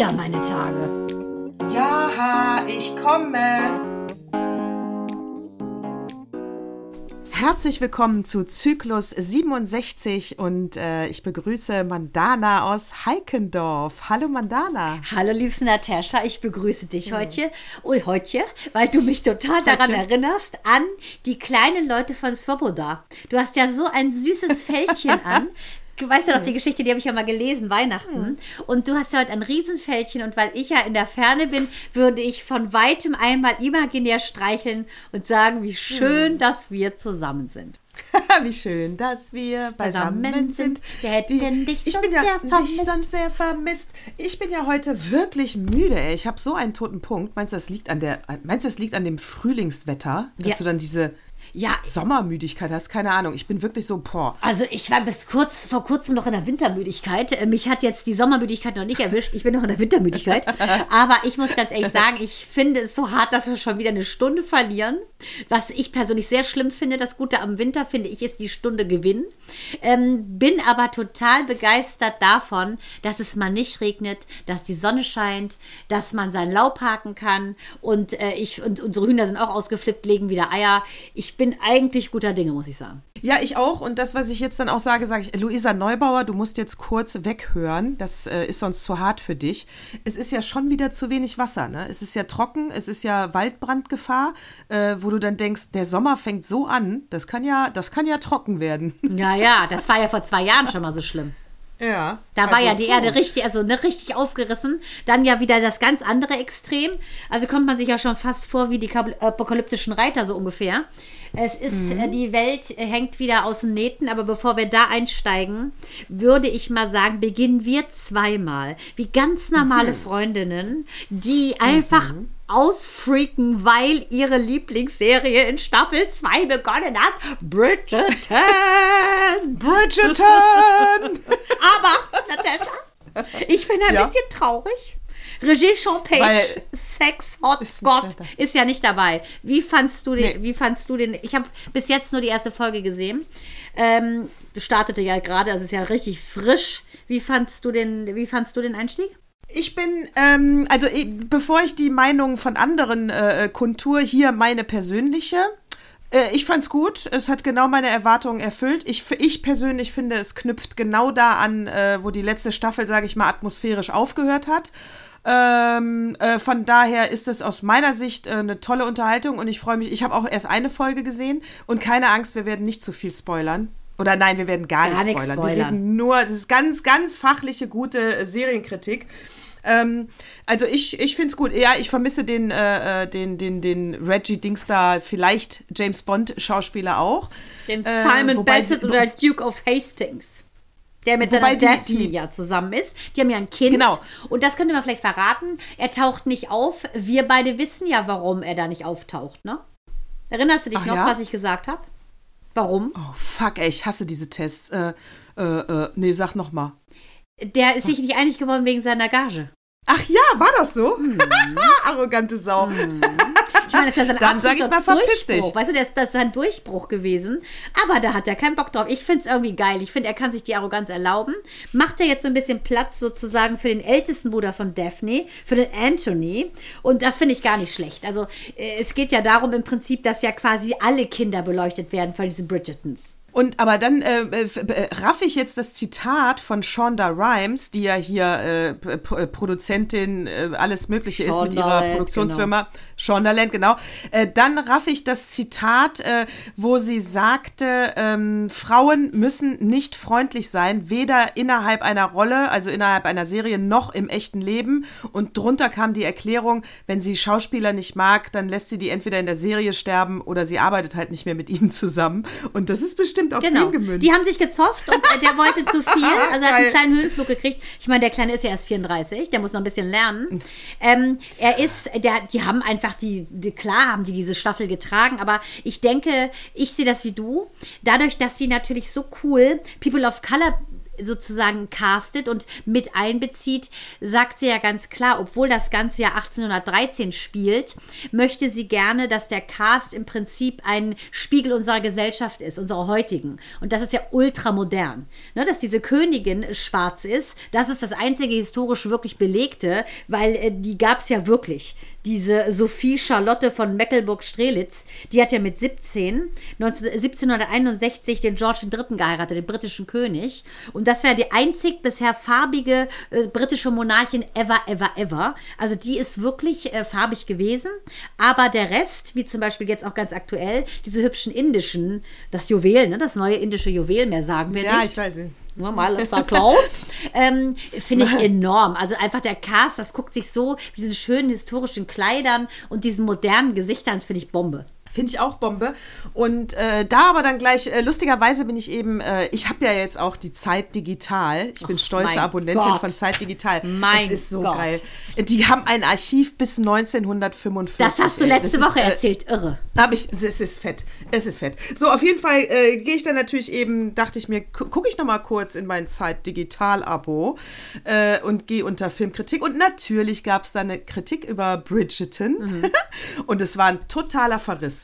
wieder meine Tage. Ja, ich komme. Herzlich willkommen zu Zyklus 67 und äh, ich begrüße Mandana aus Heikendorf. Hallo Mandana. Hallo liebste Natascha, ich begrüße dich heute und heute, weil du mich total daran erinnerst an die kleinen Leute von Svoboda. Du hast ja so ein süßes Fältchen an. Du weißt ja noch die Geschichte, die habe ich ja mal gelesen, Weihnachten. Und du hast ja heute ein Riesenfältchen und weil ich ja in der Ferne bin, würde ich von weitem einmal imaginär streicheln und sagen, wie schön, dass wir zusammen sind. Wie schön, dass wir beisammen, Beisammen sind. Wir hätten dich ich bin ja sehr dich sonst sehr vermisst. Ich bin ja heute wirklich müde. Ey. Ich habe so einen toten Punkt. Meinst du, das liegt an der? Meinst du, das liegt an dem Frühlingswetter, dass Ja. du dann diese Ja, Sommermüdigkeit hast? Keine Ahnung. Ich bin wirklich so boah. Also ich war bis kurz vor kurzem noch in der Wintermüdigkeit. Äh, Mich hat jetzt die Sommermüdigkeit noch nicht erwischt. Ich bin noch in der Wintermüdigkeit. Aber ich muss ganz ehrlich sagen, ich finde es so hart, dass wir schon wieder eine Stunde verlieren. Was ich persönlich sehr schlimm finde. Das Gute am Winter finde ich ist die Stunde Gewinn. Ähm, bin aber total begeistert davon, dass es mal nicht regnet, dass die Sonne scheint, dass man sein Laub haken kann und äh, ich und unsere Hühner sind auch ausgeflippt, legen wieder Eier. Ich bin eigentlich guter Dinge, muss ich sagen. Ja, ich auch. Und das, was ich jetzt dann auch sage, sage ich, Luisa Neubauer, du musst jetzt kurz weghören. Das äh, ist sonst zu hart für dich. Es ist ja schon wieder zu wenig Wasser. Ne? Es ist ja trocken, es ist ja Waldbrandgefahr, äh, wo du dann denkst, der Sommer fängt so an, das kann ja, das kann ja trocken werden. Ja, ja, das war ja vor zwei Jahren schon mal so schlimm. Ja. Da war also, ja die. Erde richtig, also ne, richtig aufgerissen. Dann ja wieder das ganz andere Extrem. Also kommt man sich ja schon fast vor wie die kab- apokalyptischen Reiter so ungefähr. Es ist, Mhm. äh, die Welt äh, hängt wieder aus den Nähten, aber bevor wir da einsteigen, würde ich mal sagen, beginnen wir zweimal wie ganz normale Mhm. Freundinnen, die einfach ausfreaken, weil ihre Lieblingsserie in Staffel 2 begonnen hat. Bridgerton! Bridgerton! Aber, Natascha, ich bin ein Ja? bisschen traurig. Regie Champagne, Weil- Sex, Hot Ist Gott, ist ja nicht dabei. Wie fandst du den? Nee. Wie fandst du den? Ich habe bis jetzt nur die erste Folge gesehen. Ähm, startete ja gerade, also ist ja richtig frisch. Wie fandst du den? Wie fandst du den Einstieg? Ich bin, ähm, also bevor ich die Meinung von anderen äh, kundtue, hier meine persönliche. Äh, ich fand's gut. Es hat genau meine Erwartungen erfüllt. Ich, ich persönlich finde, es knüpft genau da an, äh, wo die letzte Staffel, sage ich mal, atmosphärisch aufgehört hat. Ähm, äh, von daher ist es aus meiner Sicht äh, eine tolle Unterhaltung und ich freue mich. Ich habe auch erst eine Folge gesehen und keine Angst, wir werden nicht zu viel spoilern. Oder nein, wir werden gar, Gar nicht spoilern. spoilern. Wir reden nur, es ist ganz, ganz fachliche, gute äh, Serienkritik. Ähm, also ich, ich finde es gut. Ja, ich vermisse den, äh, äh, den, den, den Reggie Dingstar, vielleicht James Bond Schauspieler auch. Den Äh, Simon wobei Bassett oder Duke of Hastings. Der mit Wobei seiner die- Daphne die- ja zusammen ist. Die haben ja ein Kind. Genau. Und das könnte man vielleicht verraten. Er taucht nicht auf. Wir beide wissen ja, warum er da nicht auftaucht, ne? Erinnerst du dich Ach noch, ja? was ich gesagt habe? Warum? Oh, fuck, ey, ich hasse diese Tests. Äh, äh, äh, nee, sag noch mal. Der ist sich nicht einig geworden wegen seiner Gage. Ach ja, war das so? Arrogante Sau. Ich meine, das ist ja sein Dann sag ich mal, verpiss dich. Weißt du, das, das ist sein Durchbruch gewesen. Aber da hat er keinen Bock drauf. Ich finde es irgendwie geil. Ich finde, er kann sich die Arroganz erlauben. Macht er jetzt so ein bisschen Platz sozusagen für den ältesten Bruder von Daphne, für den Anthony. Und das finde ich gar nicht schlecht. Also äh, es geht ja darum im Prinzip, dass ja quasi alle Kinder beleuchtet werden von diesen Bridgertons. Und aber dann äh, äh, raff ich jetzt das Zitat von Shonda Rhimes, die ja hier äh, Produzentin äh, alles Mögliche ist mit ihrer Shondaland, Produktionsfirma. Shondaland, genau. Äh, dann raff ich das Zitat, äh, wo sie sagte, ähm, Frauen müssen nicht freundlich sein, weder innerhalb einer Rolle, also innerhalb einer Serie, noch im echten Leben. Und drunter kam die Erklärung, wenn sie Schauspieler nicht mag, dann lässt sie die entweder in der Serie sterben oder sie arbeitet halt nicht mehr mit ihnen zusammen. Und das ist bestimmt auf Genau. den gemünzt. Die haben sich gezofft und äh, der wollte zu viel. Also er hat einen kleinen Höhenflug gekriegt. Ich meine, der Kleine ist ja erst 34, der muss noch ein bisschen lernen. Ähm, er ist, der, die haben einfach die, die, klar haben die diese Staffel getragen, aber ich denke, ich sehe das wie du. Dadurch, dass sie natürlich so cool People of Color sozusagen castet und mit einbezieht, sagt sie ja ganz klar, obwohl das ganze Jahr 1813 spielt, möchte sie gerne, dass der Cast im Prinzip ein Spiegel unserer Gesellschaft ist, unserer heutigen. Und das ist ja ultramodern. Ne, dass diese Königin schwarz ist, das ist das einzige historisch wirklich belegte, weil äh, die gab es ja wirklich diese Sophie Charlotte von Mecklenburg-Strelitz, die hat ja mit 17, 19, 1761 den George III. geheiratet, den britischen König. Und das wäre die einzig bisher farbige äh, britische Monarchin ever, ever, ever. Also die ist wirklich äh, farbig gewesen. Aber der Rest, wie zum Beispiel jetzt auch ganz aktuell, diese hübschen indischen, das Juwel, ne, das neue indische Juwel, mehr sagen wir ja, nicht. ich weiß nicht. Nur mal Lipsa closed. ähm, Finde ich enorm. Also einfach der Cast, das guckt sich so, diesen schönen historischen Kleidern und diesen modernen Gesichtern, das finde ich Bombe. Finde ich auch Bombe. Und äh, da aber dann gleich, äh, lustigerweise bin ich eben, äh, ich habe ja jetzt auch die Zeit Digital. Ich bin Och, stolze Abonnentin Gott. von Zeit Digital. Mein Es ist so Gott. geil. Die haben ein Archiv bis 1945. Das hast du letzte Das Woche ist, äh, erzählt, irre. Hab ich, es ist fett. Es ist fett. So, auf jeden Fall äh, gehe ich dann natürlich eben, dachte ich mir, gu- gucke ich noch mal kurz in mein Zeit-Digital-Abo äh, und gehe unter Filmkritik. Und natürlich gab es da eine Kritik über Bridgerton. und es war ein totaler Verriss.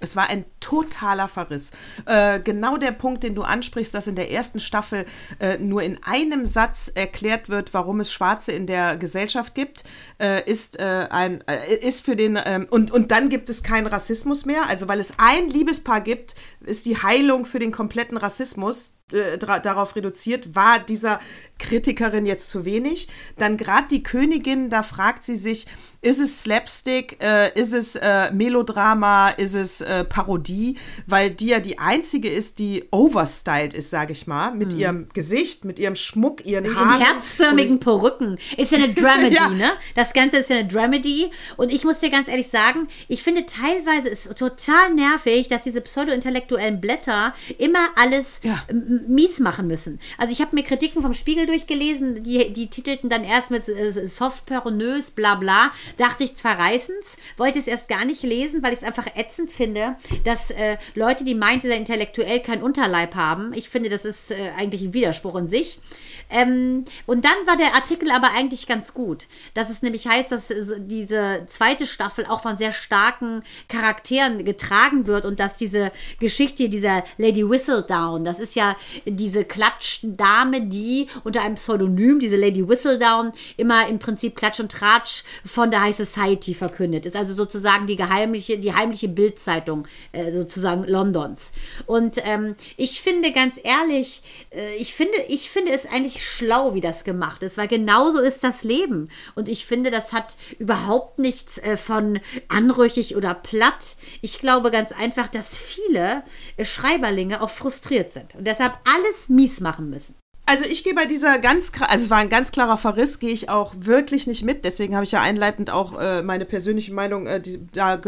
Es war ein totaler Verriss. Äh, genau der Punkt, den du ansprichst, dass in der ersten Staffel äh, nur in einem Satz erklärt wird, warum es Schwarze in der Gesellschaft gibt, äh, ist äh, ein äh, ist für den ähm, und und dann gibt es keinen Rassismus mehr. Also weil es ein Liebespaar gibt, ist die Heilung für den kompletten Rassismus äh, darauf reduziert. War dieser Kritikerin jetzt zu wenig? Dann gerade die Königin, da fragt sie sich, ist es Slapstick, äh, ist es äh, Melodrama, ist es äh, Parodie, weil die ja die einzige ist, die overstyled ist, sage ich mal, mit ihrem Gesicht, mit ihrem Schmuck, ihren In Haaren. herzförmigen Perücken. Ist ja eine Dramedy, Ja. ne? Das Ganze ist ja eine Dramedy. Und ich muss dir ganz ehrlich sagen, ich finde teilweise ist total nervig, dass diese pseudo-intellektuellen Blätter immer alles Ja. Mies machen müssen. Also ich habe mir Kritiken vom Spiegel durchgelesen, die, die titelten dann erst mit äh, soft pornös, bla bla. Dachte ich zwar reißens, wollte es erst gar nicht lesen, weil ich es einfach ätzend finde, dass äh, Leute, die meinen, sie intellektuell keinen Unterleib haben. Ich finde, das ist äh, eigentlich ein Widerspruch in sich. Ähm, und dann war der Artikel aber eigentlich ganz gut, dass es nämlich heißt, dass äh, diese zweite Staffel auch von sehr starken Charakteren getragen wird und dass diese Geschichte dieser Lady Whistledown, das ist ja diese Klatschdame, die unter einem Pseudonym, diese Lady Whistledown, immer im Prinzip Klatsch und Tratsch von der High Society verkündet. Ist also sozusagen die geheimliche, die heimliche Bildzeitung äh, sozusagen Londons. Und ähm, ich finde ganz ehrlich, äh, ich finde, ich finde es eigentlich schlau, wie das gemacht ist, weil genauso ist das Leben. Und ich finde, das hat überhaupt nichts äh, von anrüchig oder platt. Ich glaube ganz einfach, dass viele äh, Schreiberlinge auch frustriert sind und deshalb alles mies machen müssen. Also ich gehe bei dieser ganz, also es war ein ganz klarer Verriss, gehe ich auch wirklich nicht mit. Deswegen habe ich ja einleitend auch äh, meine persönliche Meinung äh, die, da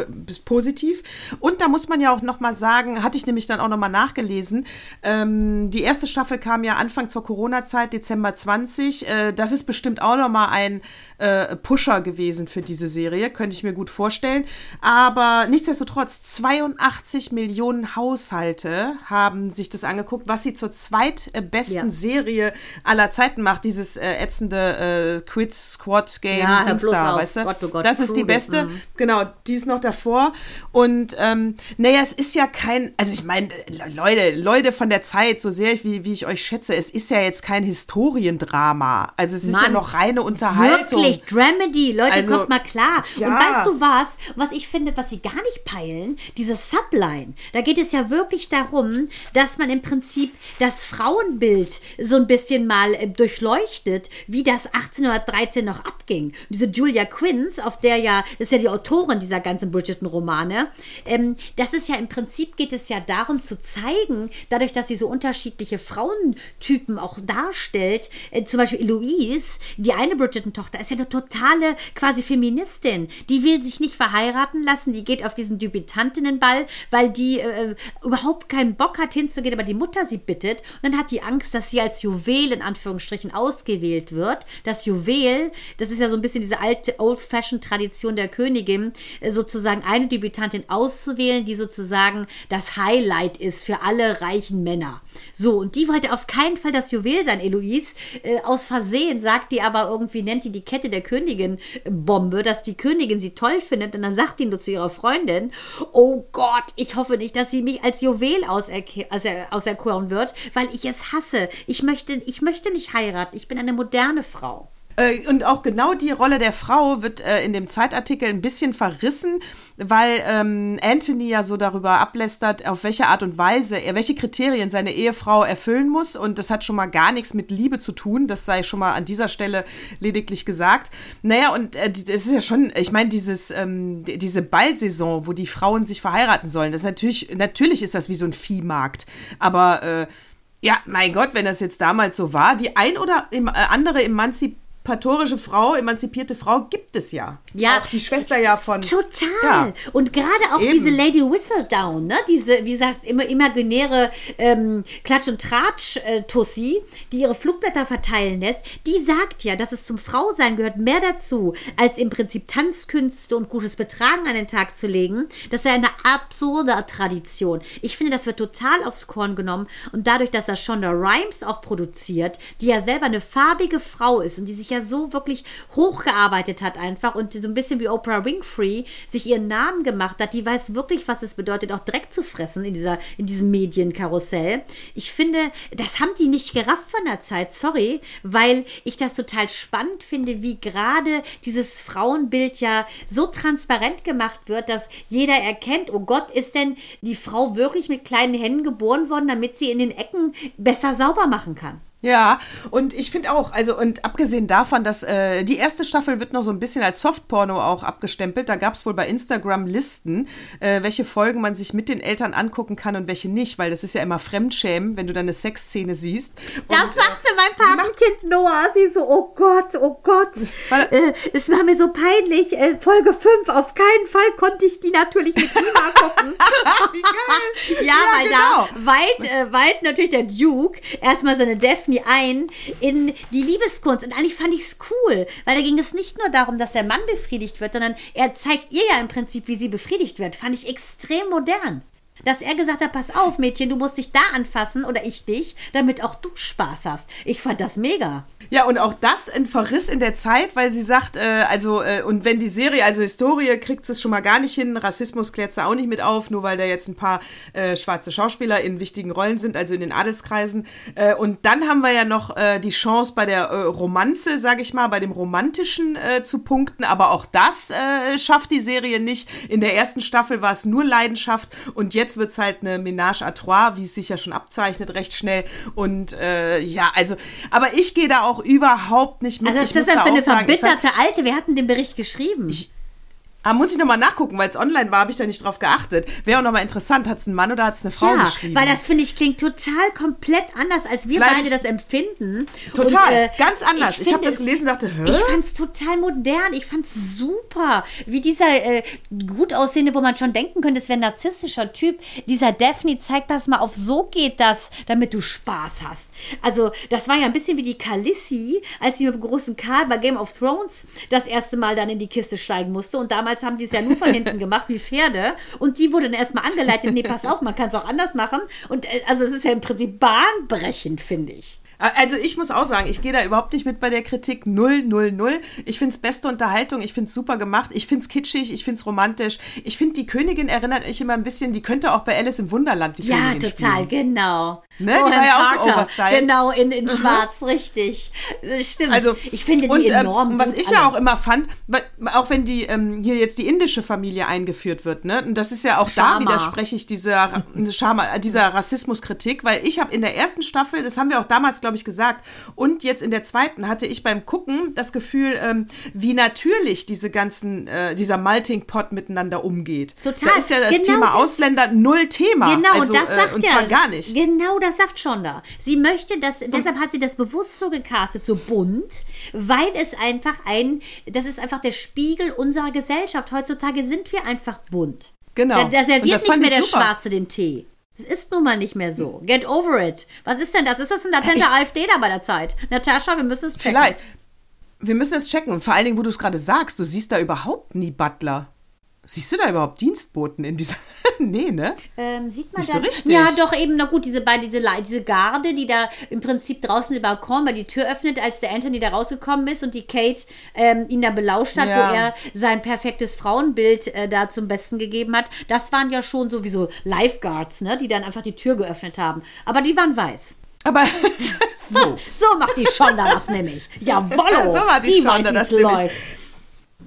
positiv. Und da muss man ja auch noch mal sagen, hatte ich nämlich dann auch noch mal nachgelesen. Ähm, die erste Staffel kam ja Anfang zur Corona-Zeit, Dezember 20. Äh, das ist bestimmt auch noch mal ein äh, Pusher gewesen für diese Serie, könnte ich mir gut vorstellen. Aber nichtsdestotrotz 82 Millionen Haushalte haben sich das angeguckt, was sie zur zweitbesten Ja. Serie aller Zeiten macht, dieses äh, ätzende äh, Quid Squad Game Ja, Dings da, weißt du? Gott, oh Gott, das ist die beste. mhm. Genau, die ist noch davor. Und ähm, naja, es ist ja kein, also ich meine, Leute, Leute von der Zeit, so sehr ich, wie, wie ich euch schätze, es ist ja jetzt kein Historiendrama. Also es ist ja Mann, noch reine Unterhaltung. Wirklich, Dramedy, Leute, Also, kommt mal klar. ja. Und weißt du was, was ich finde, was sie gar nicht peilen? Diese Subline. Da geht es ja wirklich darum, dass man im Prinzip das Frauenbild so ein bisschen mal äh, durchleuchtet, wie das 1813 noch abging. Und diese Julia Quinns, auf der ja, das ist ja die Autorin dieser ganzen Bridgerton-Romane, ähm, das ist ja im Prinzip geht es ja darum zu zeigen, dadurch, dass sie so unterschiedliche Frauentypen auch darstellt, äh, zum Beispiel Eloise, die eine Bridgerton-Tochter, ist ja eine totale quasi Feministin. Die will sich nicht verheiraten lassen, die geht auf diesen Debütantinnenball, weil die äh, überhaupt keinen Bock hat hinzugehen, aber die Mutter sie bittet. Und dann hat die Angst, dass sie als Juwel in Anführungsstrichen ausgewählt wird. Das Juwel, das ist ja so ein bisschen diese alte Old-Fashioned-Tradition der Königin, äh, sozusagen eine Debütantin auszuwählen, die sozusagen das Highlight ist für alle reichen Männer. So, und die wollte auf keinen Fall das Juwel sein, Eloise. Äh, aus Versehen sagt die aber irgendwie, nennt die die Kette der Königin Bombe, dass die Königin sie toll findet. Und dann sagt die nur zu ihrer Freundin, oh Gott, ich hoffe nicht, dass sie mich als Juwel auserk- auserkoren wird, weil ich es hasse. Ich möchte, ich möchte nicht heiraten. Ich bin eine moderne Frau. Äh, Und auch genau die Rolle der Frau wird äh, in dem Zeitartikel ein bisschen verrissen, weil ähm, Anthony ja so darüber ablästert, auf welche Art und Weise er, welche Kriterien seine Ehefrau erfüllen muss. Und das hat schon mal gar nichts mit Liebe zu tun. Das sei schon mal an dieser Stelle lediglich gesagt. Naja, und äh, es ist ja schon, ich meine, dieses, ähm, die- diese Ballsaison, wo die Frauen sich verheiraten sollen, das ist natürlich, natürlich ist das wie so ein Viehmarkt. Aber äh, ja, mein Gott, wenn das jetzt damals so war, die ein oder äh, andere emanzipatorische Frau, emanzipierte Frau gibt es ja. Ja. Auch die Schwester ja von. Total. Ja. Und gerade auch Eben. diese Lady Whistledown, ne? diese, wie gesagt, immer imaginäre ähm, Klatsch- und Tratsch-Tussi, die ihre Flugblätter verteilen lässt, die sagt ja, dass es zum Frausein gehört mehr dazu, als im Prinzip Tanzkünste und gutes Betragen an den Tag zu legen. Das sei eine absurde Tradition. Ich finde, das wird total aufs Korn genommen und dadurch, dass er Shonda Rhimes auch produziert, die ja selber eine farbige Frau ist und die sich ja so wirklich hochgearbeitet hat einfach und so ein bisschen wie Oprah Winfrey sich ihren Namen gemacht hat, die weiß wirklich, was es bedeutet, auch Dreck zu fressen in, dieser, in diesem Medienkarussell. Ich finde, das haben die nicht gerafft von der Zeit, sorry, weil ich das total spannend finde, wie gerade dieses Frauenbild ja so transparent gemacht wird, dass jeder erkennt, oh Gott, ist denn die Frau wirklich mit kleinen Händen geboren worden, damit sie in den Ecken besser sauber machen kann? Ja, und ich finde auch, also und abgesehen davon, dass äh, die erste Staffel wird noch so ein bisschen als Softporno auch abgestempelt. Da gab es wohl bei Instagram Listen, äh, welche Folgen man sich mit den Eltern angucken kann und welche nicht, weil das ist ja immer Fremdschämen, wenn du dann eine Sexszene siehst. Das Und, äh, sagte mein Patenkind Noah. Sie so, oh Gott, oh Gott. Weil- Äh, es war mir so peinlich. Äh, Folge 5, auf keinen Fall konnte ich die natürlich mit Lima gucken. Wie geil! Ja, weil genau. da weit, äh, weit natürlich der Duke erstmal seine Daphne ein in die Liebeskunst. Und eigentlich fand ich es cool, weil da ging es nicht nur darum, dass der Mann befriedigt wird, sondern er zeigt ihr ja im Prinzip, wie sie befriedigt wird. Fand ich extrem modern. Dass er gesagt hat, pass auf, Mädchen, du musst dich da anfassen oder ich dich, damit auch du Spaß hast. Ich fand das mega. Ja, und auch das ein Verriss in der Zeit, weil sie sagt, äh, also, äh, und wenn die Serie, also Historie, kriegt es schon mal gar nicht hin, Rassismus klärt sie auch nicht mit auf, nur weil da jetzt ein paar äh, schwarze Schauspieler in wichtigen Rollen sind, also in den Adelskreisen. Äh, und dann haben wir ja noch äh, die Chance bei der äh, Romanze, sage ich mal, bei dem Romantischen zu punkten, aber auch das schafft die Serie nicht. In der ersten Staffel war es nur Leidenschaft und jetzt wird es halt eine Ménage à trois, wie es sich ja schon abzeichnet, recht schnell. Und ja, also, aber ich gehe da auch überhaupt nicht mit. Also, was ich ist das denn für eine auch sagen, ich verbitterte Alte? Wer hat denn den Bericht geschrieben? Ah, muss ich nochmal nachgucken, weil es online war, habe ich da nicht drauf geachtet. Wäre auch nochmal interessant, hat es ein Mann oder hat es eine Frau ja, geschrieben? weil das finde ich klingt total komplett anders, als wir Bleib beide ich- das empfinden. Total, Und, äh, ganz anders. Ich, habe finde das es- gelesen und dachte, hä? Ich fand es total modern. Ich fand es super. Wie dieser äh, gut aussehende, wo man schon denken könnte, es wäre ein narzisstischer Typ. Dieser Daphne zeigt das mal auf, so geht das, damit du Spaß hast. Also, das war ja ein bisschen wie die Khaleesi, als sie mit dem großen Karl bei Game of Thrones das erste Mal dann in die Kiste steigen musste. Und damals haben die es ja nur von hinten gemacht, wie Pferde. Und die wurde dann erstmal angeleitet, nee, pass auf, man kann es auch anders machen. Und äh, also, es ist ja im Prinzip bahnbrechend, finde ich. Also ich muss auch sagen, ich gehe da überhaupt nicht mit bei der Kritik. Null, null, null. Ich finde es beste Unterhaltung, ich finde es super gemacht, ich finde es kitschig, ich finde es romantisch. Ich finde, die Königin erinnert mich immer ein bisschen, die könnte auch bei Alice im Wunderland die Ja, Königin total, spielen. genau. Ne, die Rowan war ja auch so Carter, overstyled. Genau, in, in schwarz, richtig. Stimmt. Also, ich finde die und, ähm, enorm und was ich ja alle. auch immer fand, auch wenn die ähm, hier jetzt die indische Familie eingeführt wird, ne, und das ist ja auch Sharma. da widerspreche ich dieser Schama, dieser Rassismuskritik, weil ich habe in der ersten Staffel, das haben wir auch damals, glaube ich, gesagt, und jetzt in der zweiten hatte ich beim Gucken das Gefühl, ähm, wie natürlich diese ganzen, äh, dieser Melting Pot miteinander umgeht. Total. Da ist ja das Genau Thema das- Ausländer null Thema. Genau, also, das sagt äh, und zwar gar nicht. Genau, das sagt Shonda. Sie möchte das, deshalb hat sie das bewusst so gecastet, so bunt, weil es einfach ein, das ist einfach der Spiegel unserer Gesellschaft. Heutzutage sind wir einfach bunt. Genau. Da, da serviert nicht mehr der super. Schwarze den Tee. Es ist nun mal nicht mehr so. Get over it. Was ist denn das? Ist das ein latenter Ich- AfD da bei der Zeit? Natascha, wir müssen es checken. Vielleicht. Wir müssen es checken. Und vor allen Dingen, wo du es gerade sagst, du siehst da überhaupt nie Butler. Siehst du da überhaupt Dienstboten in dieser? nee, ne? Ähm, sieht man Nicht da? so richtig. Ja, doch eben, na gut, diese beiden, diese, diese Garde, die da im Prinzip draußen den Balkon bei die Tür öffnet, als der Anthony da rausgekommen ist und die Kate ähm, ihn da belauscht hat, Ja. wo er sein perfektes Frauenbild äh, da zum Besten gegeben hat. Das waren ja schon sowieso Lifeguards, ne, die dann einfach die Tür geöffnet haben. Aber die waren weiß. Aber so. So macht die Schonda das nämlich. Jawollo. So macht die Schonda weiß, das nämlich. läuft.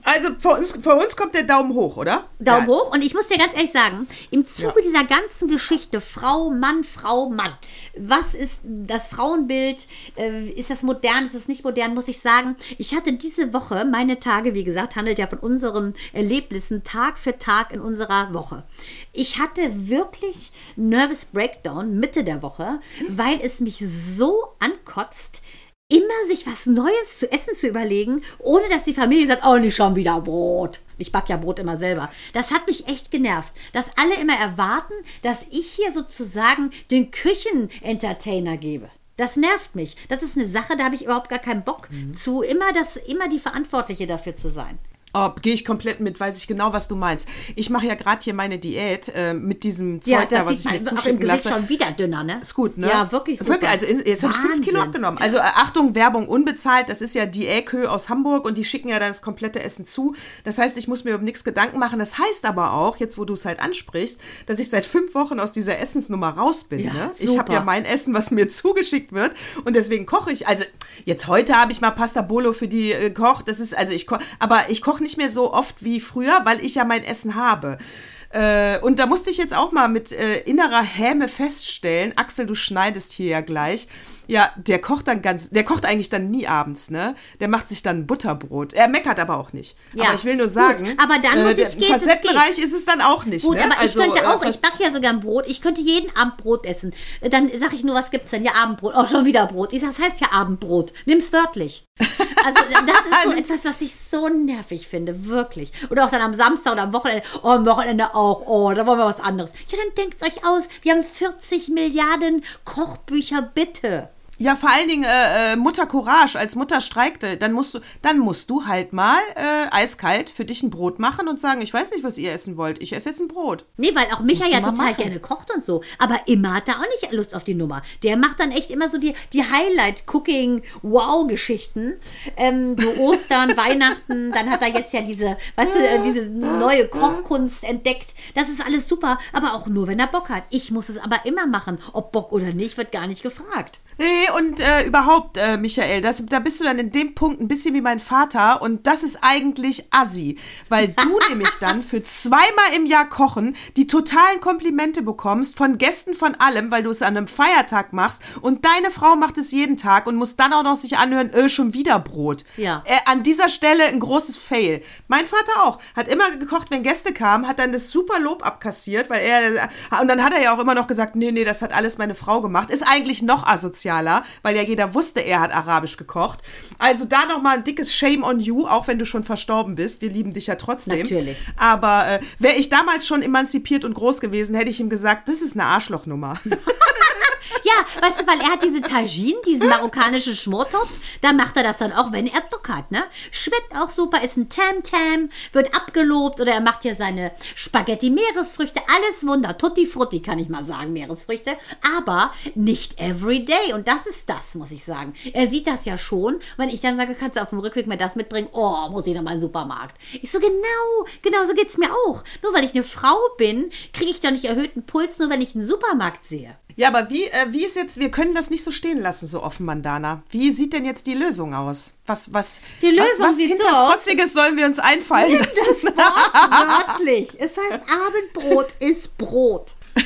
Also für uns, für uns kommt der Daumen hoch, oder? Daumen ja. hoch. Und ich muss dir ganz ehrlich sagen, im Zuge dieser ganzen Geschichte, Frau, Mann, Frau, Mann, was ist das Frauenbild? Äh, ist das modern? Ist das nicht modern? Muss ich sagen, ich hatte diese Woche, meine Tage, wie gesagt, handelt ja von unseren Erlebnissen Tag für Tag in unserer Woche. Ich hatte wirklich Nervous Breakdown Mitte der Woche, weil es mich so ankotzt, immer sich was Neues zu essen zu überlegen, ohne dass die Familie sagt, oh, nicht schon wieder Brot. Ich backe ja Brot immer selber. Das hat mich echt genervt, dass alle immer erwarten, dass ich hier sozusagen den Küchenentertainer gebe. Das nervt mich. Das ist eine Sache, da habe ich überhaupt gar keinen Bock zu, immer, das, immer die Verantwortliche dafür zu sein. Oh, gehe ich komplett mit, weiß ich genau, was du meinst. Ich mache ja gerade hier meine Diät äh, mit diesem Zeug Ja, da, was ich mir man auch im zuschicken lasse. schon wieder dünner, ne? Ist gut, ne? Ja, wirklich super. Wirklich, also jetzt habe ich fünf Kilo abgenommen. Also äh, Achtung, Werbung unbezahlt. Das ist ja die Äkö aus Hamburg und die schicken ja dann das komplette Essen zu. Das heißt, ich muss mir um nichts Gedanken machen. Das heißt aber auch, jetzt wo du es halt ansprichst, dass ich seit fünf Wochen aus dieser Essensnummer raus bin. Ja, ne? Ich habe ja mein Essen, was mir zugeschickt wird und deswegen koche ich. Also jetzt heute habe ich mal Pasta Bolo für die äh, gekocht. Das ist also ich koche, aber ich koche nicht mehr so oft wie früher, weil ich ja mein Essen habe. Äh, und da musste ich jetzt auch mal mit äh, innerer Häme feststellen, Axel, du schneidest hier ja gleich. Ja, der kocht dann ganz, der kocht eigentlich dann nie abends, ne? Der macht sich dann Butterbrot. Er meckert aber auch nicht. Ja, aber ich will nur gut, sagen, aber dann muss der- es im gehen, es Facettenreich ist es dann auch nicht. Gut, ne? aber Also, ich könnte äh, auch, was- ich backe ja sogar ein Brot, ich könnte jeden Abend Brot essen. Dann sage ich nur, was gibt's denn? Ja, Abendbrot. Oh, schon wieder Brot. Ich sage, das heißt ja Abendbrot. Nimm's wörtlich. Also das ist so etwas, was ich so nervig finde, wirklich. Oder auch dann am Samstag oder am Wochenende, oh, am Wochenende auch, oh, da wollen wir was anderes. Ja, dann denkt's euch aus, wir haben 40 Milliarden Kochbücher, bitte. Ja, vor allen Dingen äh, äh, Mutter Courage, als Mutter streikte, dann musst du, dann musst du halt mal äh, eiskalt für dich ein Brot machen und sagen, ich weiß nicht, was ihr essen wollt, ich esse jetzt ein Brot. Nee, weil auch Micha musst ja total machen. gerne kocht und so. Aber immer hat er auch nicht Lust auf die Nummer. Der macht dann echt immer so die, die Highlight-Cooking-Wow-Geschichten. Ähm, so Ostern, Weihnachten, dann hat er jetzt ja diese, weißt du, äh, diese neue Kochkunst entdeckt. Das ist alles super, aber auch nur, wenn er Bock hat. Ich muss es aber immer machen. Ob Bock oder nicht, wird gar nicht gefragt. Nee, und äh, überhaupt, äh, Michael, das, da bist du dann in dem Punkt ein bisschen wie mein Vater und das ist eigentlich assi, weil du nämlich dann für zweimal im Jahr kochen die totalen Komplimente bekommst von Gästen von allem, weil du es an einem Feiertag machst und deine Frau macht es jeden Tag und muss dann auch noch sich anhören, äh, schon wieder Brot. Ja. Äh, an dieser Stelle ein großes Fail. Mein Vater auch, hat immer gekocht, wenn Gäste kamen, hat dann das super Lob abkassiert, weil er, und dann hat er ja auch immer noch gesagt, nee, nee, das hat alles meine Frau gemacht. Ist eigentlich noch asozialer, weil ja jeder wusste, er hat arabisch gekocht. Also da nochmal ein dickes Shame on you, auch wenn du schon verstorben bist. Wir lieben dich ja trotzdem. Natürlich. Aber äh, wäre ich damals schon emanzipiert und groß gewesen, hätte ich ihm gesagt, das ist eine Arschlochnummer. Ja, weißt du, weil er hat diese Tagine, diesen marokkanischen Schmortopf, da macht er das dann auch, wenn er Bock hat, ne? Schmeckt auch super, ist ein Tam-Tam, wird abgelobt oder er macht ja seine Spaghetti-Meeresfrüchte, alles Wunder, Tutti Frutti kann ich mal sagen, Meeresfrüchte, aber nicht every day und das ist das, muss ich sagen. Er sieht das ja schon, wenn ich dann sage, kannst du auf dem Rückweg mir das mitbringen, oh, muss ich noch mal in den Supermarkt. Ich so, genau, genau so geht's mir auch. Nur weil ich eine Frau bin, kriege ich doch nicht erhöhten Puls, nur wenn ich einen Supermarkt sehe. Ja, aber wie, äh, wie ist jetzt, wir können das nicht so stehen lassen, so offen, Mandana. Wie sieht denn jetzt die Lösung aus? Was, was, Die Lösung was, was sieht so. Hinterfotziges sollen wir uns einfallen lassen? Wörtlich. Es heißt, Abendbrot ist Brot.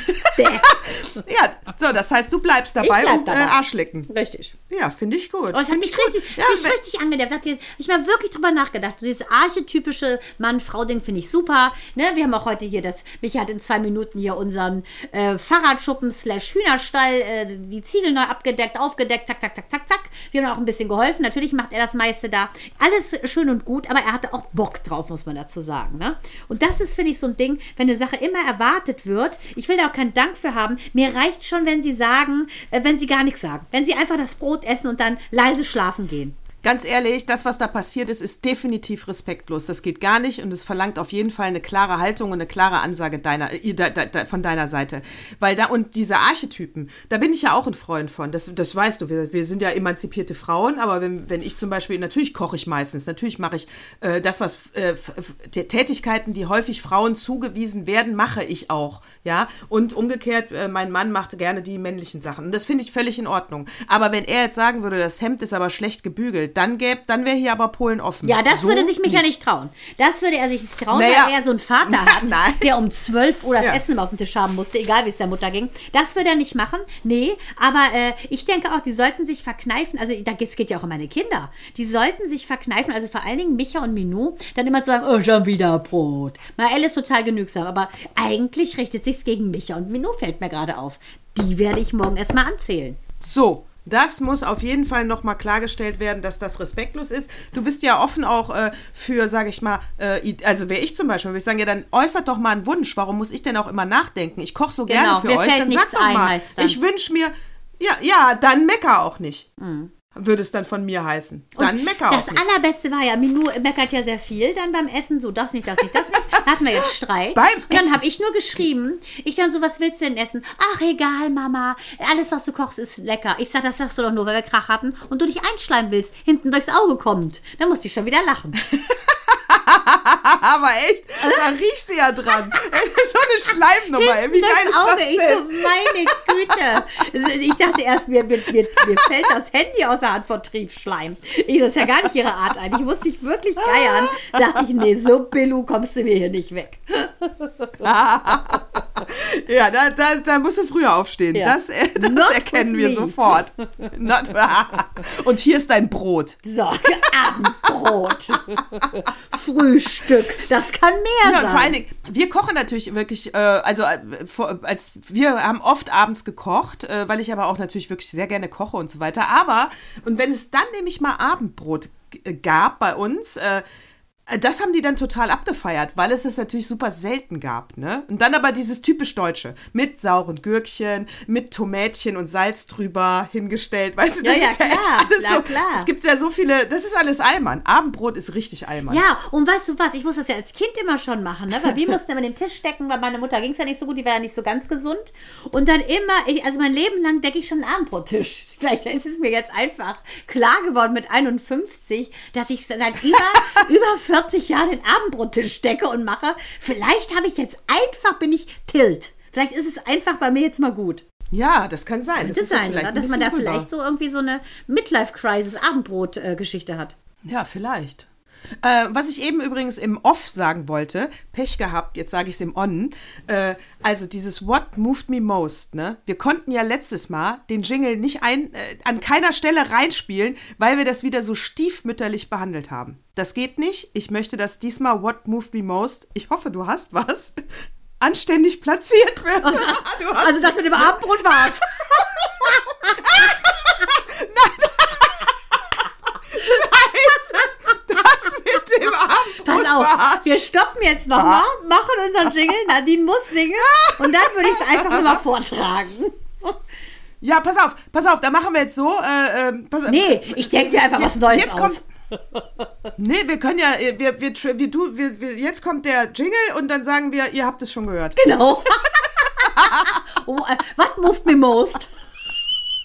Ja, so, das heißt, du bleibst dabei bleib und dabei. Äh, Arsch lecken. Richtig. Ja, finde ich gut. Das hat Find mich ich gut. richtig, Ja, mich richtig hab ich mal wirklich drüber nachgedacht. Dieses archetypische Mann-Frau-Ding finde ich super. Ne? Wir haben auch heute hier das, Micha hat in zwei Minuten hier unseren äh, Fahrradschuppen slash Hühnerstall, äh, die Ziegel neu abgedeckt, aufgedeckt, zack, zack, zack, zack, zack. Wir haben auch ein bisschen geholfen. Natürlich macht er das meiste da. Alles schön und gut, aber er hatte auch Bock drauf, muss man dazu sagen. Ne? Und das ist, finde ich, so ein Ding, wenn eine Sache immer erwartet wird. Ich will da auch keinen Dank für haben. Mir reicht schon, wenn sie sagen, äh, wenn sie gar nichts sagen. Wenn sie einfach das Brot essen und dann leise schlafen gehen. Ganz ehrlich, das, was da passiert ist, ist definitiv respektlos. Das geht gar nicht und es verlangt auf jeden Fall eine klare Haltung und eine klare Ansage deiner, äh, da, da, von deiner Seite. Weil da, und diese Archetypen, da bin ich ja auch ein Freund von. Das, das weißt du, wir, wir sind ja emanzipierte Frauen, aber wenn, wenn ich zum Beispiel, natürlich koche ich meistens, natürlich mache ich äh, das, was äh, Tätigkeiten, die häufig Frauen zugewiesen werden, mache ich auch. Ja, und umgekehrt, äh, mein Mann macht gerne die männlichen Sachen. Und das finde ich völlig in Ordnung. Aber wenn er jetzt sagen würde, das Hemd ist aber schlecht gebügelt, dann gäbe, dann wäre hier aber Polen offen. Ja, das So würde sich mich ja nicht trauen. Das würde er sich nicht trauen, Naja. weil er so einen Vater hat, Nein. der um 12 Uhr das Ja. Essen immer auf den Tisch haben musste, egal wie es der Mutter ging. Das würde er nicht machen. Nee, aber äh, ich denke auch, die sollten sich verkneifen. Also da geht- es geht ja auch um meine Kinder. Die sollten sich verkneifen, also vor allen Dingen Micha und Minou, dann immer zu sagen, oh, schon wieder Brot. Mael ist total genügsam, aber eigentlich richtet sich's gegen Micha und Minou fällt mir gerade auf. Die werde ich morgen erstmal anzählen. So, das muss auf jeden Fall nochmal klargestellt werden, dass das respektlos ist. Du bist ja offen auch äh, für, sage ich mal, äh, also wäre ich zum Beispiel, würde ich sagen, ja, dann äußert doch mal einen Wunsch. Warum muss ich denn auch immer nachdenken? Ich koche so Genau, gerne für mir euch. fällt Dann sag doch ein, mal, ich wünsche mir, ja, ja, dann mecker auch nicht. Würde es dann von mir heißen. Dann mecker das allerbeste war ja, Minou meckert ja sehr viel dann beim Essen, so das nicht, das nicht, das nicht. Da hatten wir jetzt Streit. Beim und dann habe ich nur geschrieben, ich dann so, was willst du denn essen? Ach, egal, Mama, alles, was du kochst, ist lecker. Ich sag, das sagst du doch nur, weil wir Krach hatten und du dich einschleimen willst, hinten durchs Auge kommt. Dann musste ich schon wieder lachen. Aber echt, da riechst du ja dran. So eine Schleimnummer. Ey, Wie geil durchs ist Auge. das Ich so, denn? meine Güte. Ich dachte erst, mir, mir, mir, mir fällt das Handy aus der Hand vor Triebschleim. Ich, das ist ja gar nicht ihre Art eigentlich. Ich musste dich wirklich geiern. Dachte ich, nee, so Billu kommst du mir hier nicht weg. Ja, da, da, da musst du früher aufstehen. Ja. Das, äh, das Not erkennen wir sofort. Not, Und hier ist dein Brot. So, Abendbrot. Frühstück. Das kann mehr Ja, sein. und vor allen Dingen, wir kochen natürlich wirklich, äh, also äh, als wir haben oft abends gekocht, äh, weil ich aber auch natürlich wirklich sehr gerne koche und so weiter. Aber, und wenn es dann nämlich mal Abendbrot äh, gab bei uns, äh, das haben die dann total abgefeiert, weil es das natürlich super selten gab, ne? Und dann aber dieses typisch Deutsche mit sauren Gürkchen, mit Tomätchen und Salz drüber hingestellt, weißt du, Ja, das ja, ist ja echt klar, alles klar, so. klar. Es gibt ja so viele, das ist alles Allmann. Abendbrot ist richtig Allmann. Ja, und weißt du was, ich muss das ja als Kind immer schon machen, ne? weil wir mussten immer den Tisch stecken, weil meine Mutter ging es ja nicht so gut, die war ja nicht so ganz gesund. Und dann immer, ich, also mein Leben lang decke ich schon einen Abendbrottisch. Vielleicht ist es mir jetzt einfach klar geworden mit 51, dass ich seit über, über 40 Jahren den Abendbrottisch decke und mache. Vielleicht habe ich jetzt einfach, bin ich tilt. Vielleicht ist es einfach bei mir jetzt mal gut. Ja, das kann sein. Das ist sein, dass man da vielleicht so irgendwie so eine Midlife-Crisis-Abendbrot-Geschichte hat. Ja, vielleicht. Äh, was ich eben übrigens im Off sagen wollte, Pech gehabt, jetzt sage ich es im On. Äh, also dieses What Moved Me Most, ne? Wir konnten ja letztes Mal den Jingle nicht ein, äh, an keiner Stelle reinspielen, weil wir das wieder so stiefmütterlich behandelt haben. Das geht nicht. Ich möchte, dass diesmal What Moved Me Most, ich hoffe, du hast was, anständig platziert wird. Also das mit dem Abendbrot war's. Abendbrot Pass auf, war's. wir stoppen jetzt nochmal, machen unseren Jingle, Nadine muss singen und dann würde ich es einfach nur mal vortragen. Ja, pass auf, pass auf, da machen wir jetzt so. Äh, ähm, pass, Nee, ich denke mir einfach was Neues jetzt kommt. Nee, wir können ja, äh, wir, wir, wir, wir, du, wir, wir, jetzt kommt der Jingle und dann sagen wir, ihr habt es schon gehört. Genau. oh, äh, what moved me most?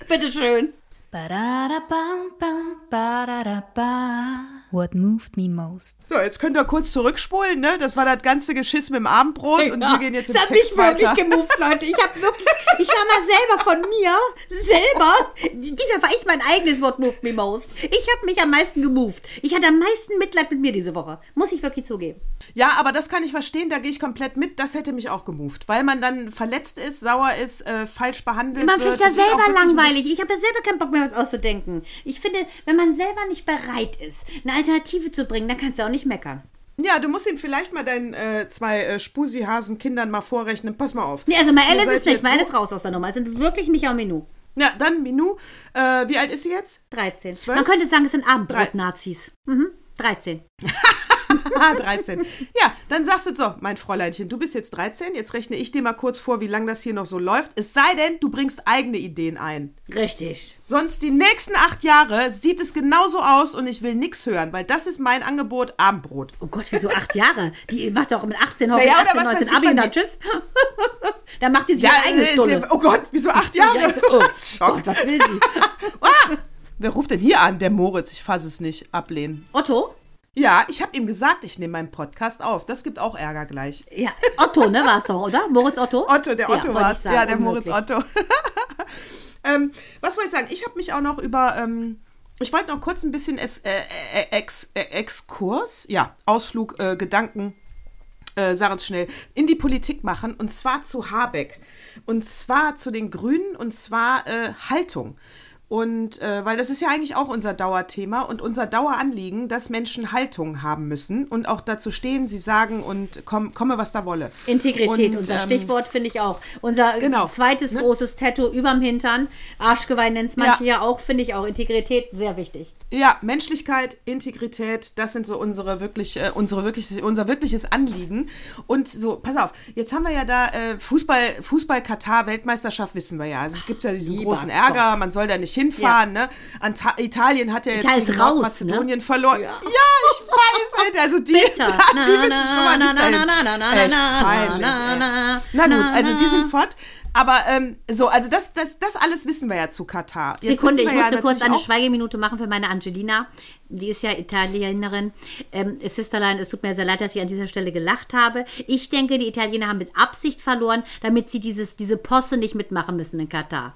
Bitteschön. Ba-da-da-bam-bam, ba-da-da-ba. What moved me most? So, jetzt könnt ihr kurz zurückspulen, ne? Das war das ganze Geschiss mit dem Abendbrot und wir gehen jetzt im Das hat Text mich wirklich weiter. gemoved, Leute. Ich habe wirklich, ich war mal selber von mir, selber, dieser war ich mein eigenes Wort moved me most. Ich habe mich am meisten gemoved. Ich hatte am meisten Mitleid mit mir diese Woche. Muss ich wirklich zugeben. Ja, aber das kann ich verstehen, da gehe ich komplett mit. Das hätte mich auch gemoved, weil man dann verletzt ist, sauer ist, äh, falsch behandelt Man wird. findet ja Das selber langweilig. Ich habe ja selber keinen Bock mehr, was auszudenken. Ich finde, wenn man selber nicht bereit ist, eine Alternative zu bringen, dann kannst du auch nicht meckern. Ja, du musst ihm vielleicht mal deinen äh, zwei äh, Spusi-Hasen-Kindern mal vorrechnen. Pass mal auf. Nee, also Mael Ihr ist nicht. so- ist raus aus der Nummer. Es sind wirklich Micha und Minu. Ja, dann Minu. Äh, wie alt ist sie jetzt? 13. Zwölf? Man könnte sagen, es sind Abendbrot-Nazis. Mhm. 13. 13. Ja, dann sagst du so, mein Fräuleinchen, du bist jetzt 13, jetzt rechne ich dir mal kurz vor, wie lange das hier noch so läuft. Es sei denn, du bringst eigene Ideen ein. Richtig. Sonst die nächsten acht Jahre sieht es genauso aus und ich will nichts hören, weil das ist mein Angebot Abendbrot. Oh Gott, wieso acht Jahre? Die macht doch mit 18, hoffentlich Naja, oder 18, was weiß 19 ich, Abi, na die- tschüss. Dann macht die sich ihre eigene äh, Stunde. oh Gott, wieso acht Jahre? Ja, so, oh. Gott, was will sie? Ah, wer ruft denn hier an? Der Moritz, ich fasse es nicht. Ablehnen. Otto? Ja, ich habe ihm gesagt, ich nehme meinen Podcast auf. Das gibt auch Ärger gleich. Ja, Otto, ne, war es doch, oder? Moritz Otto? Otto, der Otto ja, war es. Ja, der Moritz Otto. ähm, was wollte ich sagen? Ich habe mich auch noch über. Ähm, ich wollte noch kurz ein bisschen es, äh, äh, Ex, äh, Exkurs, ja, Ausflug, äh, Gedanken, äh, sag uns schnell, in die Politik machen und zwar zu Habeck. Und zwar zu den Grünen und zwar äh, Haltung. Und äh, weil das ist ja eigentlich auch unser Dauerthema und unser Daueranliegen, dass Menschen Haltung haben müssen und auch dazu stehen, sie sagen und komm, komme, was da wolle. Integrität, Und, unser ähm, Stichwort finde ich auch. Unser Genau. zweites Ne? großes Tattoo überm Hintern, Arschgeweih nennen es manche ja, auch, finde ich auch. Integrität, sehr wichtig. Ja, Menschlichkeit, Integrität, das sind so unsere wirklich, äh, unsere wirklich, unser wirkliches Anliegen. Und so, pass auf, jetzt haben wir ja da äh, Fußball, Fußball Katar Weltmeisterschaft wissen wir ja. Also es gibt ja diesen Lieber großen Ärger, Gott. man soll da nicht hinfahren. Ne? Anta Italien hat ja jetzt Italien raus, Nordmazedonien ne? verloren. Ja. Ja. ich weiß es. Also die, die wissen schon mal nicht dahin. Echt peinlich, ey. Na gut, also die sind fort. Aber ähm, so, also das, das, das alles wissen wir ja zu Katar. Jetzt Sekunde, ich musste ja kurz eine Schweigeminute machen für meine Angelina. Die ist ja Italienerin. Ähm, Sisterlein, es tut mir sehr leid, dass ich an dieser Stelle gelacht habe. Ich denke, die Italiener haben mit Absicht verloren, damit sie dieses, diese Posse nicht mitmachen müssen in Katar.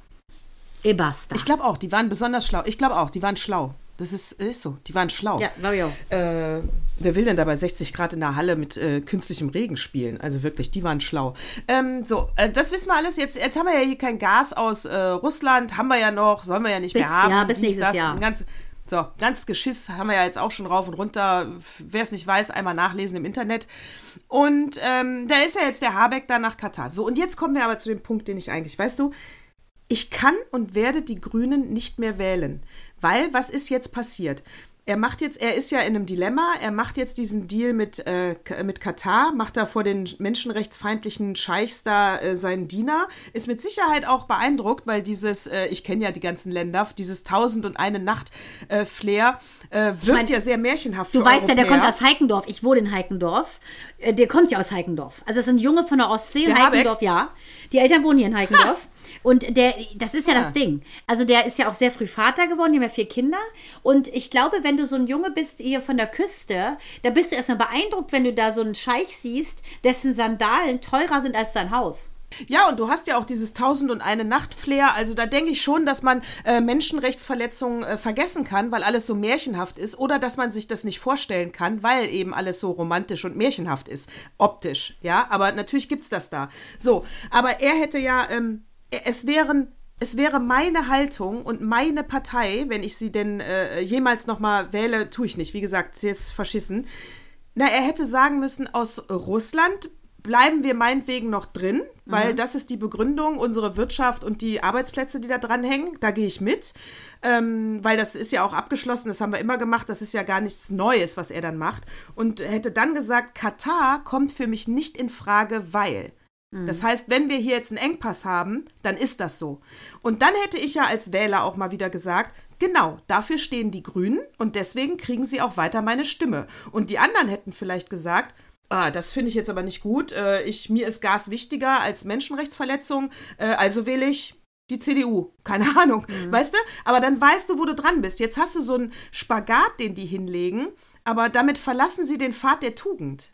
E basta. Ich glaube auch, die waren besonders schlau. Ich glaube auch, die waren schlau. Das ist, ist so, die waren schlau. ja, glaube ich auch. Äh, wer will denn da bei 60 Grad in der Halle mit äh, künstlichem Regen spielen? Also wirklich, die waren schlau. Ähm, so, äh, das wissen wir alles. Jetzt, jetzt haben wir ja hier kein Gas aus äh, Russland, haben wir ja noch, sollen wir ja nicht Bis- mehr haben. ja, bis Dies, nächstes das, Jahr. Ganz, so, ganz Geschiss haben wir ja jetzt auch schon rauf und runter. Wer es nicht weiß, einmal nachlesen im Internet. Und ähm, da ist ja jetzt der Habeck da nach Katar. So, und jetzt kommen wir aber zu dem Punkt, den ich eigentlich, weißt du, ich kann und werde die Grünen nicht mehr wählen. Weil, was ist jetzt passiert? Er macht jetzt, er ist ja in einem Dilemma, er macht jetzt diesen Deal mit, äh, mit Katar, macht da vor den menschenrechtsfeindlichen Scheichs da äh, seinen Diener, ist mit Sicherheit auch beeindruckt, weil dieses, äh, ich kenne ja die ganzen Länder, dieses Tausend und eine Nacht äh, Flair äh, wirkt mein, ja sehr märchenhaft. Du weißt ja, der Europäer. kommt aus Heikendorf. Ich wohne in Heikendorf. Äh, Der kommt ja aus Heikendorf. Also das ist ein Junge von der Ostsee. Der Heikendorf, ja. Die Eltern wohnen hier in Heikendorf. Und der, das ist ja Ah. das Ding. Also der ist ja auch sehr früh Vater geworden, die haben ja vier Kinder. Und ich glaube, wenn du so ein Junge bist hier von der Küste, da bist du erstmal beeindruckt, wenn du da so einen Scheich siehst, dessen Sandalen teurer sind als dein Haus. Ja, und du hast ja auch dieses Tausend und eine Nacht Flair. Also da denke ich schon, dass man äh, Menschenrechtsverletzungen äh, vergessen kann, weil alles so märchenhaft ist. Oder dass man sich das nicht vorstellen kann, weil eben alles so romantisch und märchenhaft ist. Optisch, ja. Aber natürlich gibt's das da. So, aber er hätte ja, ähm, es wären. Es wäre meine Haltung und meine Partei, wenn ich sie denn äh, jemals nochmal wähle, tue ich nicht. Wie gesagt, sie ist verschissen. Na, er hätte sagen müssen, aus Russland bleiben wir meinetwegen noch drin, weil das ist die Begründung, unsere Wirtschaft und die Arbeitsplätze, die da dranhängen. Da gehe ich mit, ähm, weil das ist ja auch abgeschlossen, das haben wir immer gemacht, das ist ja gar nichts Neues, was er dann macht. Und hätte dann gesagt, Katar kommt für mich nicht in Frage, weil. Das heißt, wenn wir hier jetzt einen Engpass haben, dann ist das so. Und dann hätte ich ja als Wähler auch mal wieder gesagt, genau, dafür stehen die Grünen und deswegen kriegen sie auch weiter meine Stimme. Und die anderen hätten vielleicht gesagt, ah, das finde ich jetzt aber nicht gut, äh, ich, mir ist Gas wichtiger als Menschenrechtsverletzung, äh, also wähle ich die CDU. Keine Ahnung, weißt du? Aber dann weißt du, wo du dran bist. Jetzt hast du so einen Spagat, den die hinlegen, aber damit verlassen sie den Pfad der Tugend.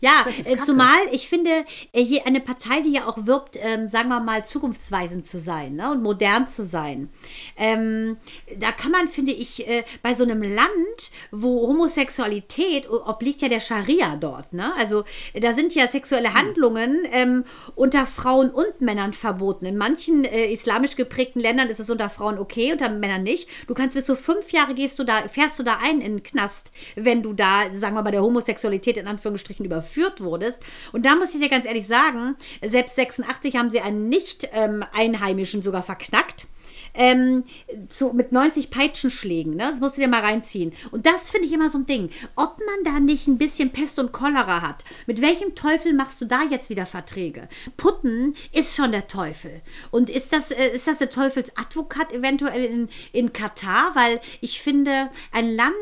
Ja, äh, zumal ich finde, äh, hier eine Partei, die ja auch wirbt, ähm, sagen wir mal, zukunftsweisend zu sein ne, und modern zu sein. Ähm, da kann man, finde ich, äh, bei so einem Land, wo Homosexualität obliegt ja der Scharia dort. Ne? Also da sind ja sexuelle Handlungen ähm, unter Frauen und Männern verboten. In manchen äh, islamisch geprägten Ländern ist es unter Frauen okay, unter Männern nicht. Du kannst bis zu fünf Jahre gehst du da, fährst du da ein in den Knast, wenn du da, sagen wir mal, der Homosexualität in Anführungsstrichen überführt wurdest. Und da muss ich dir ganz ehrlich sagen, selbst 86 haben sie einen nicht ähm, sogar verknackt. Ähm, zu, mit 90 Peitschenschlägen. Ne? Das musst du dir mal reinziehen. Und das finde ich immer so ein Ding. Ob man da nicht ein bisschen Pest und Cholera hat, mit welchem Teufel machst du da jetzt wieder Verträge? Putten ist schon der Teufel. Und ist das, äh, ist das der Teufelsadvokat eventuell in, in Katar? Weil ich finde, ein Land,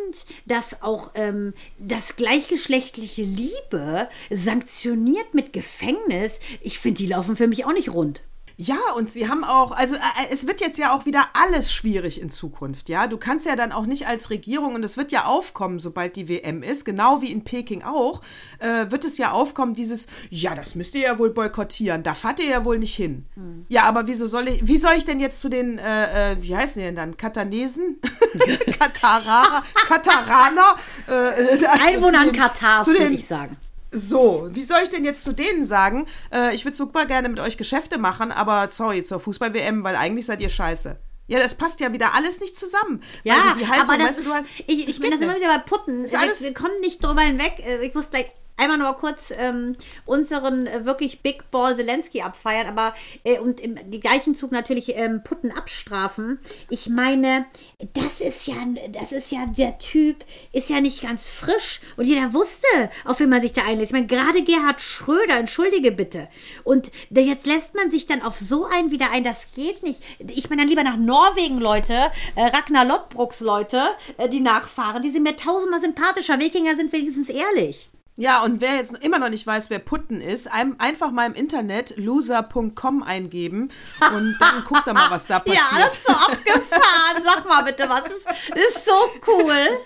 das auch ähm, das gleichgeschlechtliche Liebe sanktioniert mit Gefängnis, ich finde, die laufen für mich auch nicht rund. Ja, und sie haben auch, also äh, es wird jetzt ja auch wieder alles schwierig in Zukunft, ja. Du kannst ja dann auch nicht als Regierung, und es wird ja aufkommen, sobald die WM ist, genau wie in Peking auch, äh, wird es ja aufkommen, dieses, ja, das müsst ihr ja wohl boykottieren, da fahrt ihr ja wohl nicht hin. Hm. Ja, aber wieso soll ich, wie soll ich denn jetzt zu den, äh, äh wie heißen die denn dann, Katanesen? Kataraner? Kataraner? Äh, also Einwohnern Katars, würde ich sagen. So, wie soll ich denn jetzt zu denen sagen? Äh, ich würde super gerne mit euch Geschäfte machen, aber sorry, zur Fußball-WM, weil eigentlich seid ihr scheiße. Ja, das passt ja wieder alles nicht zusammen. Ja, die Haltung, aber das, weißt du, hast, ich, ich bin das immer wieder bei Putten. Wir, wir, kommen nicht drüber hinweg. Äh, ich muss gleich einmal nur kurz ähm, unseren äh, wirklich Big Ball Zelensky abfeiern, aber äh, und im gleichen Zug natürlich ähm, Putten abstrafen. Ich meine, das ist ja, das ist ja, der Typ ist ja nicht ganz frisch und jeder wusste, auf wen man sich da einlässt. Ich meine, gerade Gerhard Schröder, entschuldige bitte. Und jetzt lässt man sich dann auf so einen wieder ein, das geht nicht. Ich meine dann lieber nach Norwegen, Leute, äh, Ragnar Lottbrucks Leute, äh, die nachfahren, die sind mir tausendmal sympathischer. Wikinger sind wenigstens ehrlich. Ja, und wer jetzt immer noch nicht weiß, wer Putten ist, einfach mal im Internet loser.com eingeben und dann guckt er mal, was da passiert. ja, das ist so abgefahren. Sag mal bitte, was ist, ist so cool.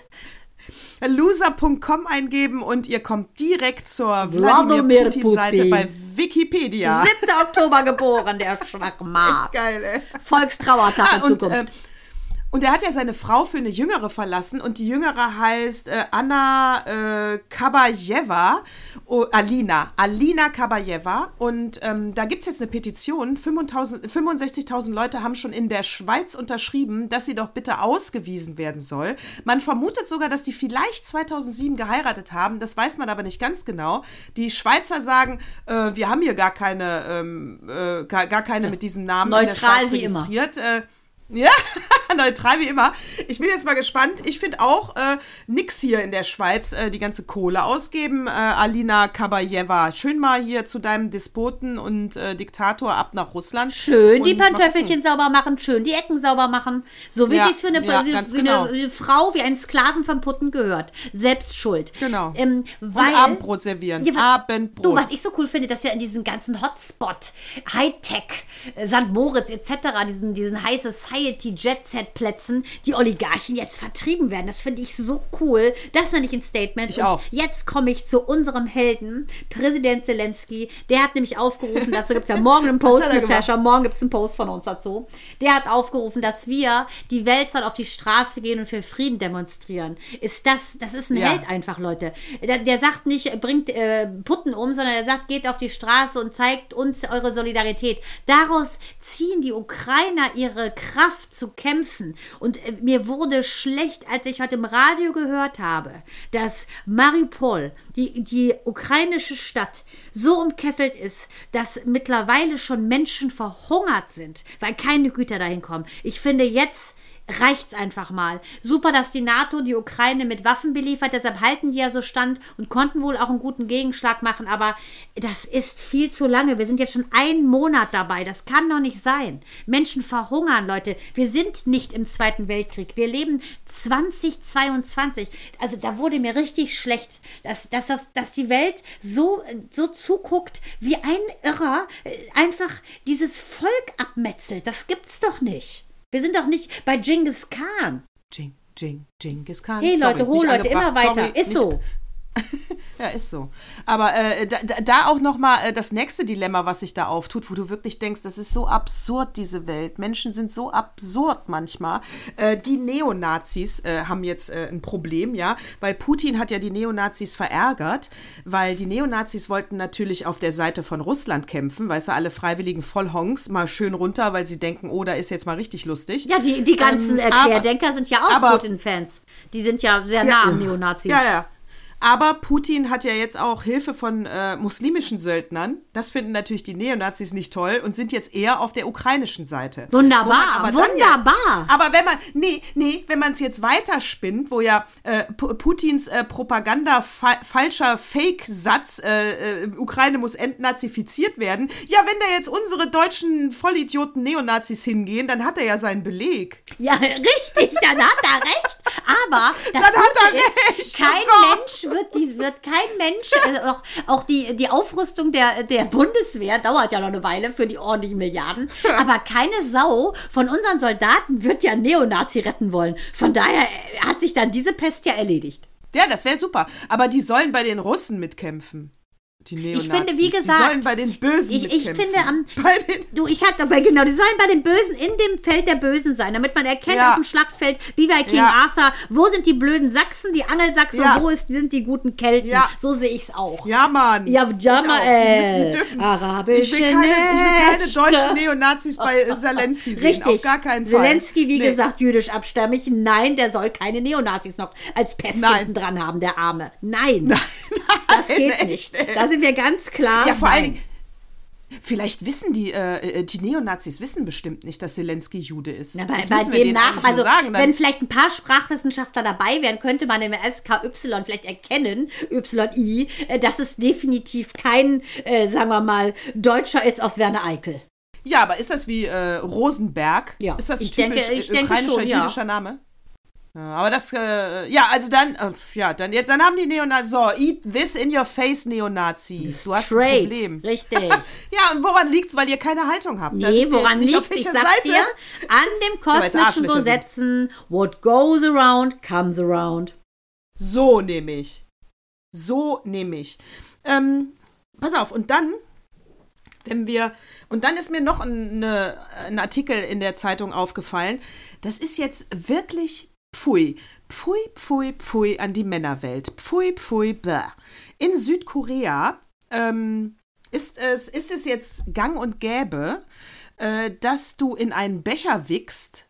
Loser.com eingeben und ihr kommt direkt zur Wladimir Putin-Seite Putin. bei Wikipedia. 7. Oktober geboren, der Schwachmat. Geil, ey. Volkstrauertag ah, in Zukunft. Und, äh, und er hat ja seine Frau für eine Jüngere verlassen und die Jüngere heißt äh, Anna äh, Kabayeva, oh, Alina, Alina Kabayeva. Und ähm, da gibt es jetzt eine Petition, 65.000 Leute haben schon in der Schweiz unterschrieben, dass sie doch bitte ausgewiesen werden soll. Man vermutet sogar, dass die vielleicht 2007 geheiratet haben, das weiß man aber nicht ganz genau. Die Schweizer sagen, äh, wir haben hier gar keine, ähm, äh, gar, gar, keine mit diesem Namen Neutral in der Schweiz registriert. Äh, ja, neutral wie immer. Ich bin jetzt mal gespannt. Ich finde auch äh, nix hier in der Schweiz äh, die ganze Kohle ausgeben. Äh, Alina Kabayeva, schön mal hier zu deinem Despoten und äh, Diktator ab nach Russland. Schön die Pantöffelchen sauber machen, schön die Ecken sauber machen. So wie ja, es für eine, ja, wie genau. eine, Frau, wie ein Sklaven von Putten gehört. Selbst schuld. Genau. Ähm, weil, und Abendbrot servieren. Ja, Abendbrot. Du, was ich so cool finde, dass ja in diesen ganzen Hotspot, Hightech, äh, St. Moritz etc., diesen, diesen High Society Jet Set Plätzen die Oligarchen jetzt vertrieben werden. Das finde ich so cool. Das nenne ich ein Statement. Ich auch. jetzt komme ich zu unserem Helden, Präsident Zelensky. Der hat nämlich aufgerufen, dazu gibt es ja morgen einen Post, Natascha, morgen gibt es einen Post von uns dazu. Der hat aufgerufen, dass wir, die Welt soll auf die Straße gehen und für Frieden demonstrieren. Ist das, das ist ein ja. Held einfach, Leute. Der, der sagt nicht, bringt äh, Putten um, sondern er sagt, geht auf die Straße und zeigt uns eure Solidarität. Daraus ziehen die Ukrainer ihre Kraft zu kämpfen kämpfen. Und äh, mir wurde schlecht, als ich heute im Radio gehört habe, dass Mariupol, die, die ukrainische Stadt, so umkesselt ist, dass mittlerweile schon Menschen verhungert sind, weil keine Güter dahin kommen. Ich finde jetzt reicht's einfach mal. Super, dass die NATO die Ukraine mit Waffen beliefert, deshalb halten die ja so stand und konnten wohl auch einen guten Gegenschlag machen, aber das ist viel zu lange. Wir sind jetzt schon einen Monat dabei. Das kann doch nicht sein. Menschen verhungern, Leute. Wir sind nicht im Zweiten Weltkrieg. Wir leben 2022. Also da wurde mir richtig schlecht, dass, dass, dass, dass die Welt so, so zuguckt, wie ein Irrer äh, einfach dieses Volk abmetzelt. Das gibt's doch nicht. Wir sind doch nicht bei Genghis Khan. Jing, Jing, Genghis Khan. Hey Leute, hol Leute, immer weiter. Sorry, ist so. ja, ist so. Aber äh, da, da, auch noch mal äh, das nächste Dilemma, was sich da auftut, wo du wirklich denkst, das ist so absurd, diese Welt. Menschen sind so absurd manchmal. Äh, die Neonazis äh, haben jetzt äh, ein Problem, ja, weil Putin hat ja die Neonazis verärgert, weil die Neonazis wollten natürlich auf der Seite von Russland kämpfen, weißt du, alle freiwilligen Vollhongs mal schön runter, weil sie denken, oh, da ist jetzt mal richtig lustig. Ja, die, die ganzen ähm, Querdenker sind ja auch Putin-Fans. Die sind ja sehr nah ja, am Neonazis. Ja, ja. Aber Putin hat ja jetzt auch Hilfe von äh, muslimischen Söldnern. Das finden natürlich die Neonazis nicht toll und sind jetzt eher auf der ukrainischen Seite. Wunderbar, aber wunderbar. Ja, aber wenn man, nee, nee, wenn man es jetzt weiterspinnt, wo ja äh, Pu- Putins äh, Propaganda fa falscher Fake-Satz, äh, äh, Ukraine muss entnazifiziert werden, ja, wenn da jetzt unsere deutschen Vollidioten Neonazis hingehen, dann hat er ja seinen Beleg. Ja, richtig, dann hat er recht. Aber das Dann hat er ist, recht, kein oh. Mensch wird, dies wird kein Mensch, äh, auch, auch die, die Aufrüstung der, der Bundeswehr dauert ja noch eine Weile für die ordentlichen Milliarden. Aber keine Sau von unseren Soldaten wird ja Neonazi retten wollen. Von daher äh, hat sich dann diese Pest ja erledigt. Ja, das wäre super. Aber die sollen bei den Russen mitkämpfen. Die Neonazis. finde, wie Die gesagt, sollen bei den Bösen ich- ich finde, am- Du, ich hatte aber genau, die sollen bei den Bösen in dem Feld der Bösen sein, damit man erkennt Ja. auf dem Schlachtfeld, wie bei King Ja. Arthur, wo sind die blöden Sachsen, die Angelsachsen Ja. und wo ist, sind die guten Kelten. Ja. So sehe ich es auch. Ja, Mann. Ja, ja, Ich Mann, auch. äh, die, die dürfen. arabische ich, will keine, ich will keine deutschen Neonazis bei Zelensky sehen. Richtig. Auf gar keinen Fall. Zelensky, wie Nee. gesagt, jüdisch abstammig. Nein, der soll keine Neonazis noch als Pest Nein. dran haben, der Arme. Nein. das geht nicht. Da sind wir ganz klar. Ja, vor allen. Dingen. Vielleicht wissen die, äh, äh, die Neonazis wissen bestimmt nicht, dass Zelensky Jude ist. Na, bei, bei dem nach, also sagen, wenn vielleicht ein paar Sprachwissenschaftler dabei wären, könnte man im SKY vielleicht erkennen, YI, äh, dass es definitiv kein, äh, sagen wir mal, Deutscher ist aus Werner Eickel. Ja, aber ist das wie äh, Rosenberg? Ja, Ist das ein ich denke- typisch ich äh, denke ukrainischer schon, ja. jüdischer Name? Ja, aber das, äh, ja, also dann, äh, ja, dann jetzt, dann haben die Neonazis, so, eat this in your face, Neonazi. Du hast ein Straight. Problem. Richtig. Ja, und woran liegt's? Weil ihr keine Haltung habt. Nee, woran liegt auf Ich sag Seite. dir, an dem kosmischen sind. Gesetzen, what goes around, comes around. So nehme ich. So nehme ich. Ähm, pass auf, und dann, wenn wir, und dann ist mir noch ein, eine, ein Artikel in der Zeitung aufgefallen. Das ist jetzt wirklich pfui. Pfui, pfui, pfui an die Männerwelt. Pfui, pfui, bäh. In Südkorea ähm, ist, es, ist es jetzt gang und gäbe, äh, dass du in einen Becher wickst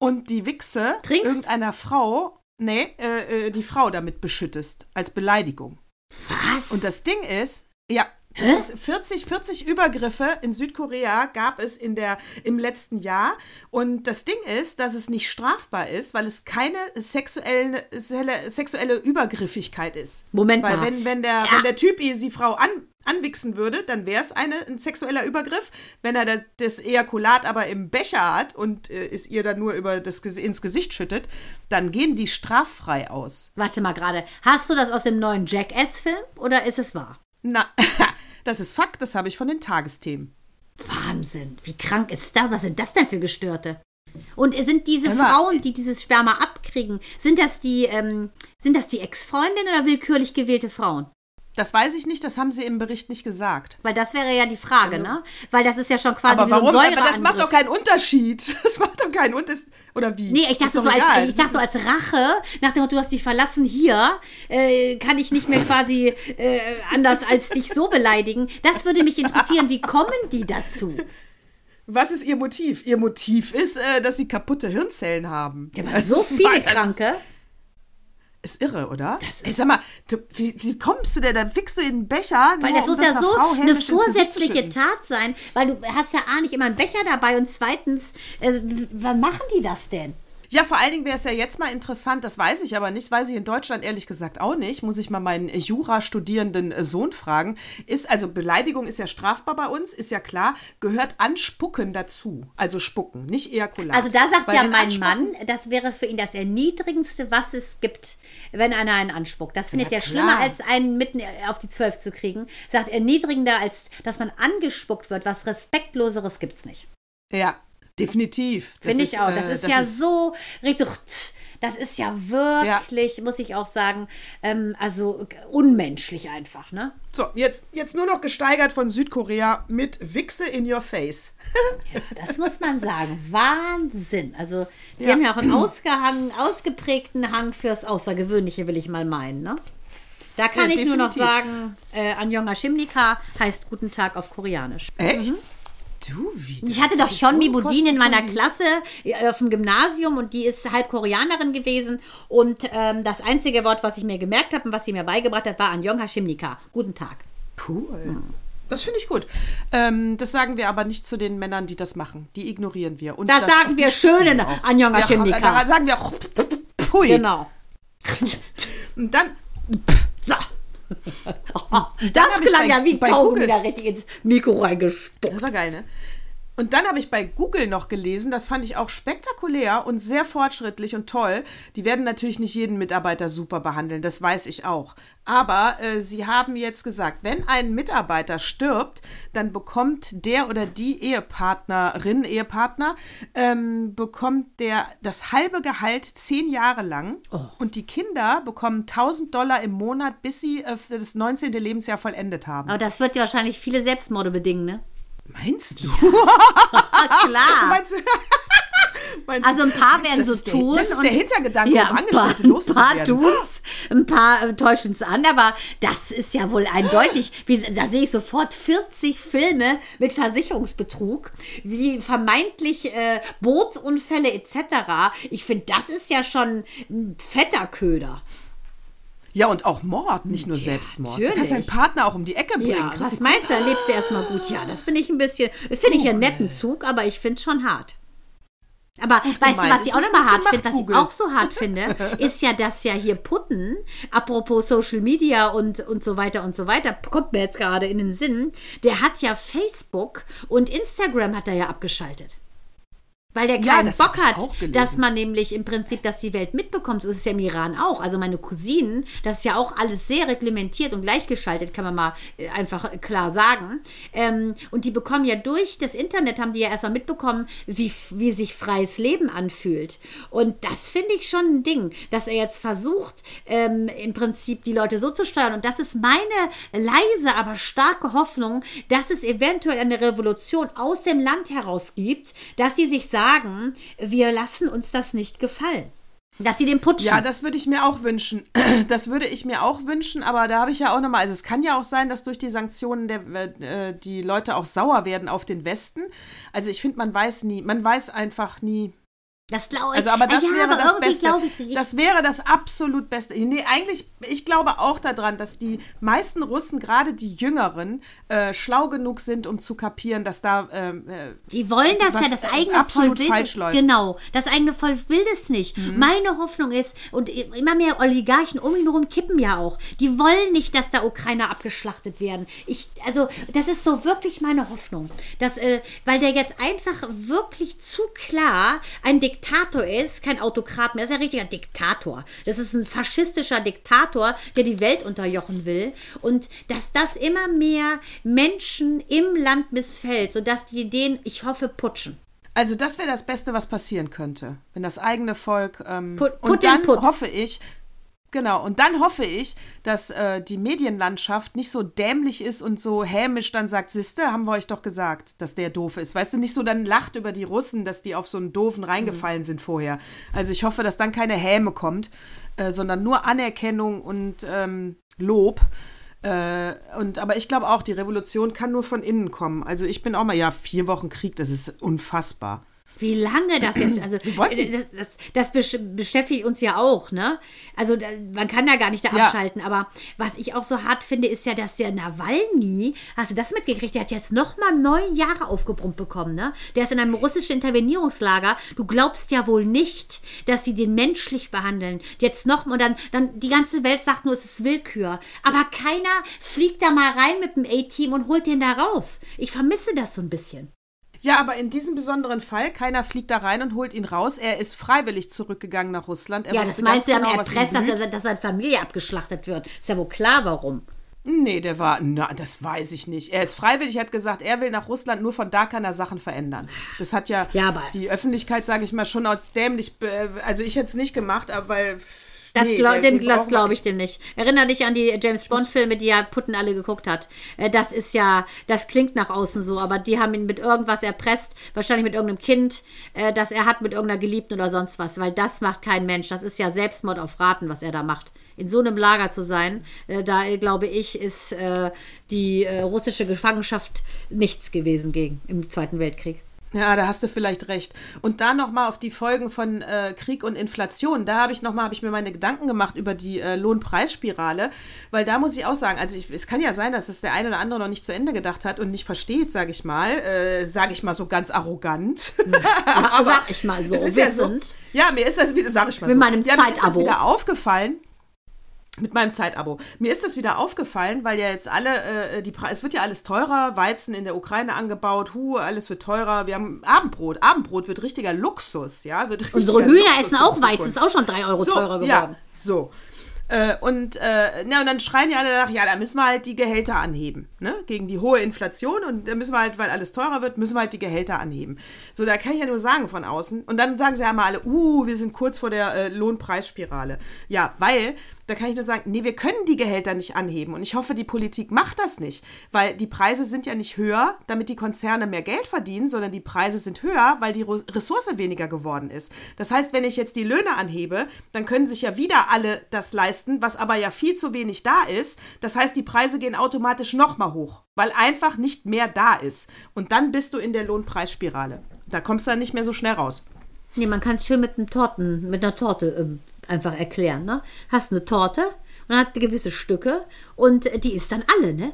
und die Wichse Trinkst? irgendeiner Frau, nee, äh, äh, die Frau damit beschüttest, als Beleidigung. Was? Und das Ding ist, ja, 40, 40 Übergriffe in Südkorea gab es in der, im letzten Jahr. Und das Ding ist, dass es nicht strafbar ist, weil es keine sexuelle, sexuelle Übergriffigkeit ist. Moment weil mal. wenn, wenn, der, wenn der Typ die Frau an, anwichsen würde, dann wäre es eine, ein sexueller Übergriff. Wenn er das, Ejakulat aber im Becher hat und äh, es ihr dann nur über das, ins Gesicht schüttet, dann gehen die straffrei aus. Warte mal gerade. Hast du das aus dem neuen Jackass-Film oder ist es wahr? Na, das ist Fakt, das habe ich von den Tagesthemen. Wahnsinn. Wie krank ist das? Was sind das denn für Gestörte? Und sind diese mal, Frauen, die dieses Sperma abkriegen, sind das die, ähm, sind das die Ex-Freundinnen oder willkürlich gewählte Frauen? Das weiß ich nicht, das haben sie im Bericht nicht gesagt. Weil das wäre ja die Frage, ne? Weil das ist ja schon quasi Aber wie so warum? ein Aber das macht doch keinen Unterschied. Das macht doch keinen Unterschied. Oder wie? Nee, ich dachte, so als, ich dachte so als Rache, nach dem Motto, du hast dich verlassen hier, äh, kann ich nicht mehr quasi äh, anders als dich so beleidigen. Das würde mich interessieren, wie kommen die dazu? Was ist ihr Motiv? Ihr Motiv ist, äh, dass sie kaputte Hirnzellen haben. Ja, aber Das so viele Kranke. Ist, ist irre, oder? Ey, sag mal, du, wie, wie kommst du denn? Dann fickst du in den Becher, Weil das um muss ja einer so Frau eine vorsätzliche. Tat sein, weil du hast ja A nicht immer einen Becher dabei und zweitens, äh, wann machen die das denn? Ja, vor allen Dingen wäre es ja jetzt mal interessant, das weiß ich aber nicht, weiß ich in Deutschland ehrlich gesagt auch nicht, muss ich mal meinen äh, Jura-studierenden äh, Sohn fragen. Ist, also Beleidigung ist ja strafbar bei uns, ist ja klar, gehört Anspucken dazu. Also Spucken, nicht Ejakulat. Also da sagt Weil ja mein Anspucken- Mann, das wäre für ihn das Erniedrigendste, was es gibt, wenn einer einen anspuckt. Das findet Ja, er schlimmer, als einen mitten auf die Zwölf zu kriegen. Sagt erniedrigender, als dass man angespuckt wird. Was Respektloseres gibt's nicht. Ja, definitiv. Das Finde ich ist, auch. Das äh, ist ja so richtig. Das ist ja wirklich, muss ich auch sagen, ähm, also unmenschlich einfach, ne? So, jetzt, jetzt nur noch gesteigert von Südkorea mit Wichse in your face. Das muss man sagen. Wahnsinn. Also, die Ja. haben ja auch einen ausgehangen, ausgeprägten Hang fürs Außergewöhnliche, will ich mal meinen, ne? Da kann Ja, ich nur noch definitiv. sagen, äh, Anjonga Shimnika heißt Guten Tag auf Koreanisch. Echt? Du wieder. Ich hatte doch schon so Mibudin in meiner. Klasse äh, auf dem Gymnasium und die ist halb Koreanerin gewesen. Und ähm, das einzige Wort, was ich mir gemerkt habe und was sie mir beigebracht hat, war Anjong Hashimnika. Guten Tag. Cool. Das finde ich gut. Ähm, das sagen wir aber nicht zu den Männern, die das machen. Die ignorieren wir. Und Da das sagen wir die schöne Stimmen auch. Anjong Ja, Hashimnika. Da sagen wir auch Pui. Genau. Und dann So. das klang ja wie Kaugummi da richtig ins Mikro reingespuckt. Das war geil, ne? Und dann habe ich bei Google noch gelesen, das fand ich auch spektakulär und sehr fortschrittlich und toll. Die werden natürlich nicht jeden Mitarbeiter super behandeln, das weiß ich auch. Aber äh, sie haben jetzt gesagt, wenn ein Mitarbeiter stirbt, dann bekommt der oder die Ehepartnerin, Ehepartner, ähm, bekommt der das halbe Gehalt zehn Jahre lang. Und die Kinder bekommen 1000 Dollar im Monat, bis sie äh, für das 19. Lebensjahr vollendet haben. Aber das wird ja wahrscheinlich viele Selbstmorde bedingen, ne? Meinst du? Ah, klar. Meinst du? Meinst Also ein paar werden so ist der, tun. Das ist der Hintergedanke, ja, um ein paar, Angestellte ein paar loszuwerden. tun's, ein paar äh, täuschen es an, aber das ist ja wohl eindeutig. Wie, da sehe ich sofort 40 Filme mit Versicherungsbetrug, wie vermeintlich äh, Bootsunfälle etc. Ich finde, das ist ja schon ein fetter Köder. Ja, und auch Mord, nicht nur Selbstmord. Du kannst natürlich. deinen Partner auch um die Ecke bringen. Ja, was du- meinst du? Da lebst du erstmal gut. Ja, das finde ich ein bisschen, das finde ich einen netten Zug, aber ich finde es schon hart. Aber weißt du, gemeint. was Ist ich auch nochmal gut hart finde, was ich auch so hart finde, ist ja, dass ja hier Putten, apropos Social Media und, und so weiter und so weiter, kommt mir jetzt gerade in den Sinn, der hat ja Facebook und Instagram hat er ja abgeschaltet. Weil der Ja, keinen das Bock hat, dass man nämlich im Prinzip, dass die Welt mitbekommt. So ist es ja im Iran auch. Also meine Cousinen, das ist ja auch alles sehr reglementiert und gleichgeschaltet, kann man mal äh, einfach klar sagen. Ähm, und die bekommen ja durch das Internet, haben die ja erstmal mitbekommen, wie, wie sich freies Leben anfühlt. Und das finde ich schon ein Ding, dass er jetzt versucht, ähm, im Prinzip die Leute so zu steuern. Und das ist meine leise, aber starke Hoffnung, dass es eventuell eine Revolution aus dem Land heraus gibt, dass sie sich sagen, wir lassen uns das nicht gefallen. Dass sie den putschen. Ja, das würde ich mir auch wünschen. Das würde ich mir auch wünschen, aber da habe ich ja auch nochmal, also es kann ja auch sein, dass durch die Sanktionen der, äh, die Leute auch sauer werden auf den Westen. Also ich finde, man weiß nie, man weiß einfach nie, das glaube ich. Also, aber das ja, wäre aber das Beste. ich. Das wäre das absolut Beste. Nee, eigentlich, ich glaube auch daran, dass die meisten Russen, gerade die Jüngeren, äh, schlau genug sind, um zu kapieren, dass da. ähm, äh, Die wollen das ja, das eigene absolut Volk falsch läuft. Mhm. Genau, das eigene Volk will das nicht. Meine Hoffnung ist, und immer mehr Oligarchen um ihn herum kippen ja auch, die wollen nicht, dass da Ukrainer abgeschlachtet werden. Ich, also, das ist so wirklich meine Hoffnung. Dass, äh, weil der jetzt einfach wirklich zu klar ein Diktator ist, kein Autokrat mehr, ist ein richtiger Diktator. Das ist ein faschistischer Diktator, der die Welt unterjochen will. Und dass das immer mehr Menschen im Land missfällt, sodass die den, ich hoffe, putschen. Also das wäre das Beste, was passieren könnte, wenn das eigene Volk ähm, Put- put und dann Put. hoffe ich, genau, und dann hoffe ich, dass äh, die Medienlandschaft nicht so dämlich ist und so hämisch dann sagt, Siste, haben wir euch doch gesagt, dass der doof ist. Weißt du, nicht so dann lacht über die Russen, dass die auf so einen doofen reingefallen sind vorher. Also ich hoffe, dass dann keine Häme kommt, äh, sondern nur Anerkennung und ähm, Lob. Äh, und, aber ich glaube auch, die Revolution kann nur von innen kommen. Also ich bin auch mal, ja, vier Wochen Krieg, das ist unfassbar. Wie lange das jetzt, also das, das, das besch- beschäftigt uns ja auch, ne? Also da, man kann ja gar nicht da Ja. abschalten, aber was ich auch so hart finde, ist ja, dass der Nawalny, hast du das mitgekriegt, der hat jetzt nochmal neun Jahre aufgebrummt bekommen, ne? Der ist in einem russischen Intervenierungslager. Du glaubst ja wohl nicht, dass sie den menschlich behandeln. Jetzt noch und dann, dann die ganze Welt sagt nur, es ist Willkür. Aber keiner fliegt da mal rein mit dem A-Team und holt den da raus. Ich vermisse das so ein bisschen. Ja, aber in diesem besonderen Fall, keiner fliegt da rein und holt ihn raus. Er ist freiwillig zurückgegangen nach Russland. Er Ja, das meinst du, genau, ihn erpresst, dass, er, dass seine Familie abgeschlachtet wird. Ist ja wohl klar, warum. Nee, der war, na, das weiß ich nicht. Er ist freiwillig, hat gesagt, er will nach Russland, nur von da kann er Sachen verändern. Das hat ja, Ja, aber- die Öffentlichkeit, sage ich mal, schon als dämlich, also ich hätte es nicht gemacht, aber weil... Das, nee, glaub, dem, das glaube ich nicht. dem nicht. Erinner dich an die James Bond-Filme, die ja Putten alle geguckt hat. Äh, Das ist ja, das klingt nach außen so, aber die haben ihn mit irgendwas erpresst, wahrscheinlich mit irgendeinem Kind, äh, das er hat mit irgendeiner Geliebten oder sonst was, weil das macht kein Mensch. Das ist ja Selbstmord auf Raten, was er da macht. in so einem Lager zu sein. Äh, da, glaube ich, ist die russische Gefangenschaft nichts gewesen gegen im Zweiten Weltkrieg. Ja, da hast du vielleicht recht. Und da noch mal auf die Folgen von äh, Krieg und Inflation. Da habe ich noch mal, habe ich mir meine Gedanken gemacht über die äh, Lohnpreisspirale, weil da muss ich auch sagen, also ich, es kann ja sein, dass das der eine oder andere noch nicht zu Ende gedacht hat und nicht versteht, sage ich mal, äh, sage ich mal so ganz arrogant. Aber sag ich mal so, es ist ja so. Ja, mir ist das wieder, sag ich mal Mit so. meinem ja, mir ist das Zeitabo. wieder aufgefallen. Mit meinem Zeitabo. Mir ist das wieder aufgefallen, weil ja jetzt alle, äh, die es wird ja alles teurer, Weizen in der Ukraine angebaut, hu, alles wird teurer. Wir haben Abendbrot. Abendbrot wird richtiger Luxus, ja. Wird Unsere richtiger Hühner Luxus essen auch. Weizen, ist auch schon drei Euro so, teurer geworden. Ja, so. Äh, und, äh, na, und dann schreien die alle danach, ja, da müssen wir halt die Gehälter anheben, ne? Gegen die hohe Inflation und da müssen wir halt, weil alles teurer wird, müssen wir halt die Gehälter anheben. So, da kann ich ja nur sagen von außen. Und dann sagen sie ja mal alle, uh, wir sind kurz vor der äh, Lohnpreisspirale. Ja, weil, da kann ich nur sagen, nee, wir können die Gehälter nicht anheben. Und ich hoffe, die Politik macht das nicht. Weil die Preise sind ja nicht höher, damit die Konzerne mehr Geld verdienen, sondern die Preise sind höher, weil die Ressource weniger geworden ist. Das heißt, wenn ich jetzt die Löhne anhebe, dann können sich ja wieder alle das leisten, was aber ja viel zu wenig da ist. Das heißt, die Preise gehen automatisch nochmal hoch, weil einfach nicht mehr da ist. Und dann bist du in der Lohnpreisspirale. Da kommst du dann nicht mehr so schnell raus. Nee, man kann es schön mit, Torten, mit einer Torte ähm, einfach erklären. Ne? Hast eine Torte und hat gewisse Stücke und äh, die ist dann alle, ne?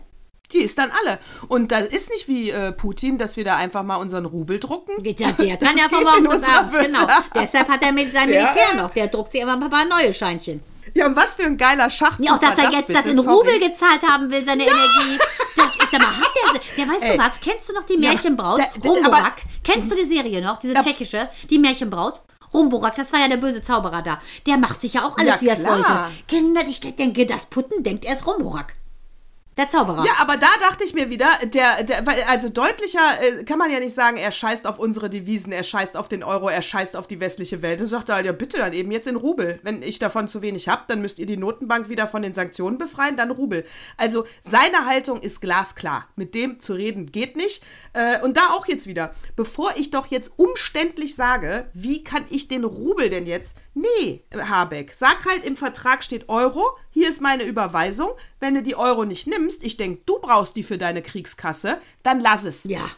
Die ist dann alle. Und das ist nicht wie äh, Putin, dass wir da einfach mal unseren Rubel drucken. Geht ja, der kann Das ja in morgens unserer abends, genau. Deshalb hat er mit seinem Ja. Militär noch. Der druckt sich immer ein paar neue Scheinchen. Ja, und was für ein geiler Schachzug Ja, auch dass er jetzt bitte? das in Sorry. Rubel gezahlt haben will, seine Energie. Das ist aber, hat der, der weißt Ey. du was, kennst du noch die Ja, Märchenbraut? da- da- Rumborak. Kennst du die Serie noch, diese Ja. tschechische, die Märchenbraut? Rumborak, das war ja der böse Zauberer da. Der macht sich ja auch alles, Ja, wie er es wollte. Kinder, ich denke, das Putten denkt, er ist Rumborak. Der Zauberer. Ja, aber da dachte ich mir wieder, der, der, also deutlicher äh, kann man ja nicht sagen, er scheißt auf unsere Devisen, er scheißt auf den Euro, er scheißt auf die westliche Welt. Dann sagt er halt, ja bitte dann eben jetzt in Rubel. Wenn ich davon zu wenig habe, dann müsst ihr die Notenbank wieder von den Sanktionen befreien, dann Rubel. Also seine Haltung ist glasklar. Mit dem zu reden geht nicht. Äh, und da auch jetzt wieder, bevor ich doch jetzt umständlich sage, wie kann ich den Rubel denn jetzt? Nee, Habeck, sag halt im Vertrag steht Euro, hier ist meine Überweisung. Wenn du die Euro nicht nimmst, ich denke, du brauchst die für deine Kriegskasse, dann lass es. Ja.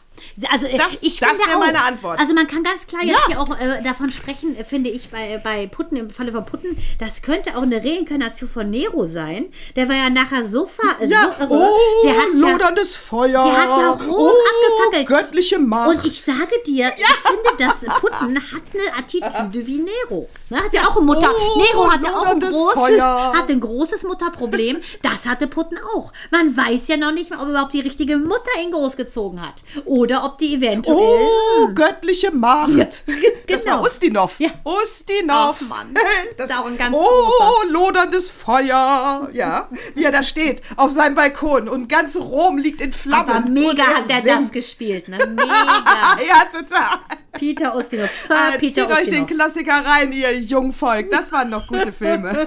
Also äh, Das- ich das wäre meine Antwort. Also man kann ganz klar jetzt Ja. hier auch äh, davon sprechen, äh, finde ich, bei, bei Putten, im Falle von Putten, das könnte auch eine Reinkarnation von Nero sein. Der war ja nachher so, ver Ja, so oh, der hat ja, loderndes Feuer. der hat ja Rom oh, abgefackelt. göttliche Macht. und ich sage dir, ich finde, dass Putten hat eine Attitüde wie Nero. Ne, hat ja auch ein Mutter. Oh, Nero hatte auch ein loderndes großes, Feuer. ein großes Mutterproblem. Das hatte Putten auch. Man weiß ja noch nicht mal, ob überhaupt die richtige Mutter ihn großgezogen hat. Oder ob die eventuell. Oh, göttliche Macht. Das genau. war Ustinov. Ja. Ustinov. Ach, Mann. Das ein ganz Oh, großer. loderndes Feuer. Ja, wie er da steht, auf seinem Balkon und ganz Rom liegt in Flammen. Aber mega er hat er das singt. gespielt, ne? Mega. ja, total. Peter Ustinov. Sir Äh, Peter zieht euch den Ustinov. Klassiker rein, ihr Jungvolk. Das waren noch gute Filme.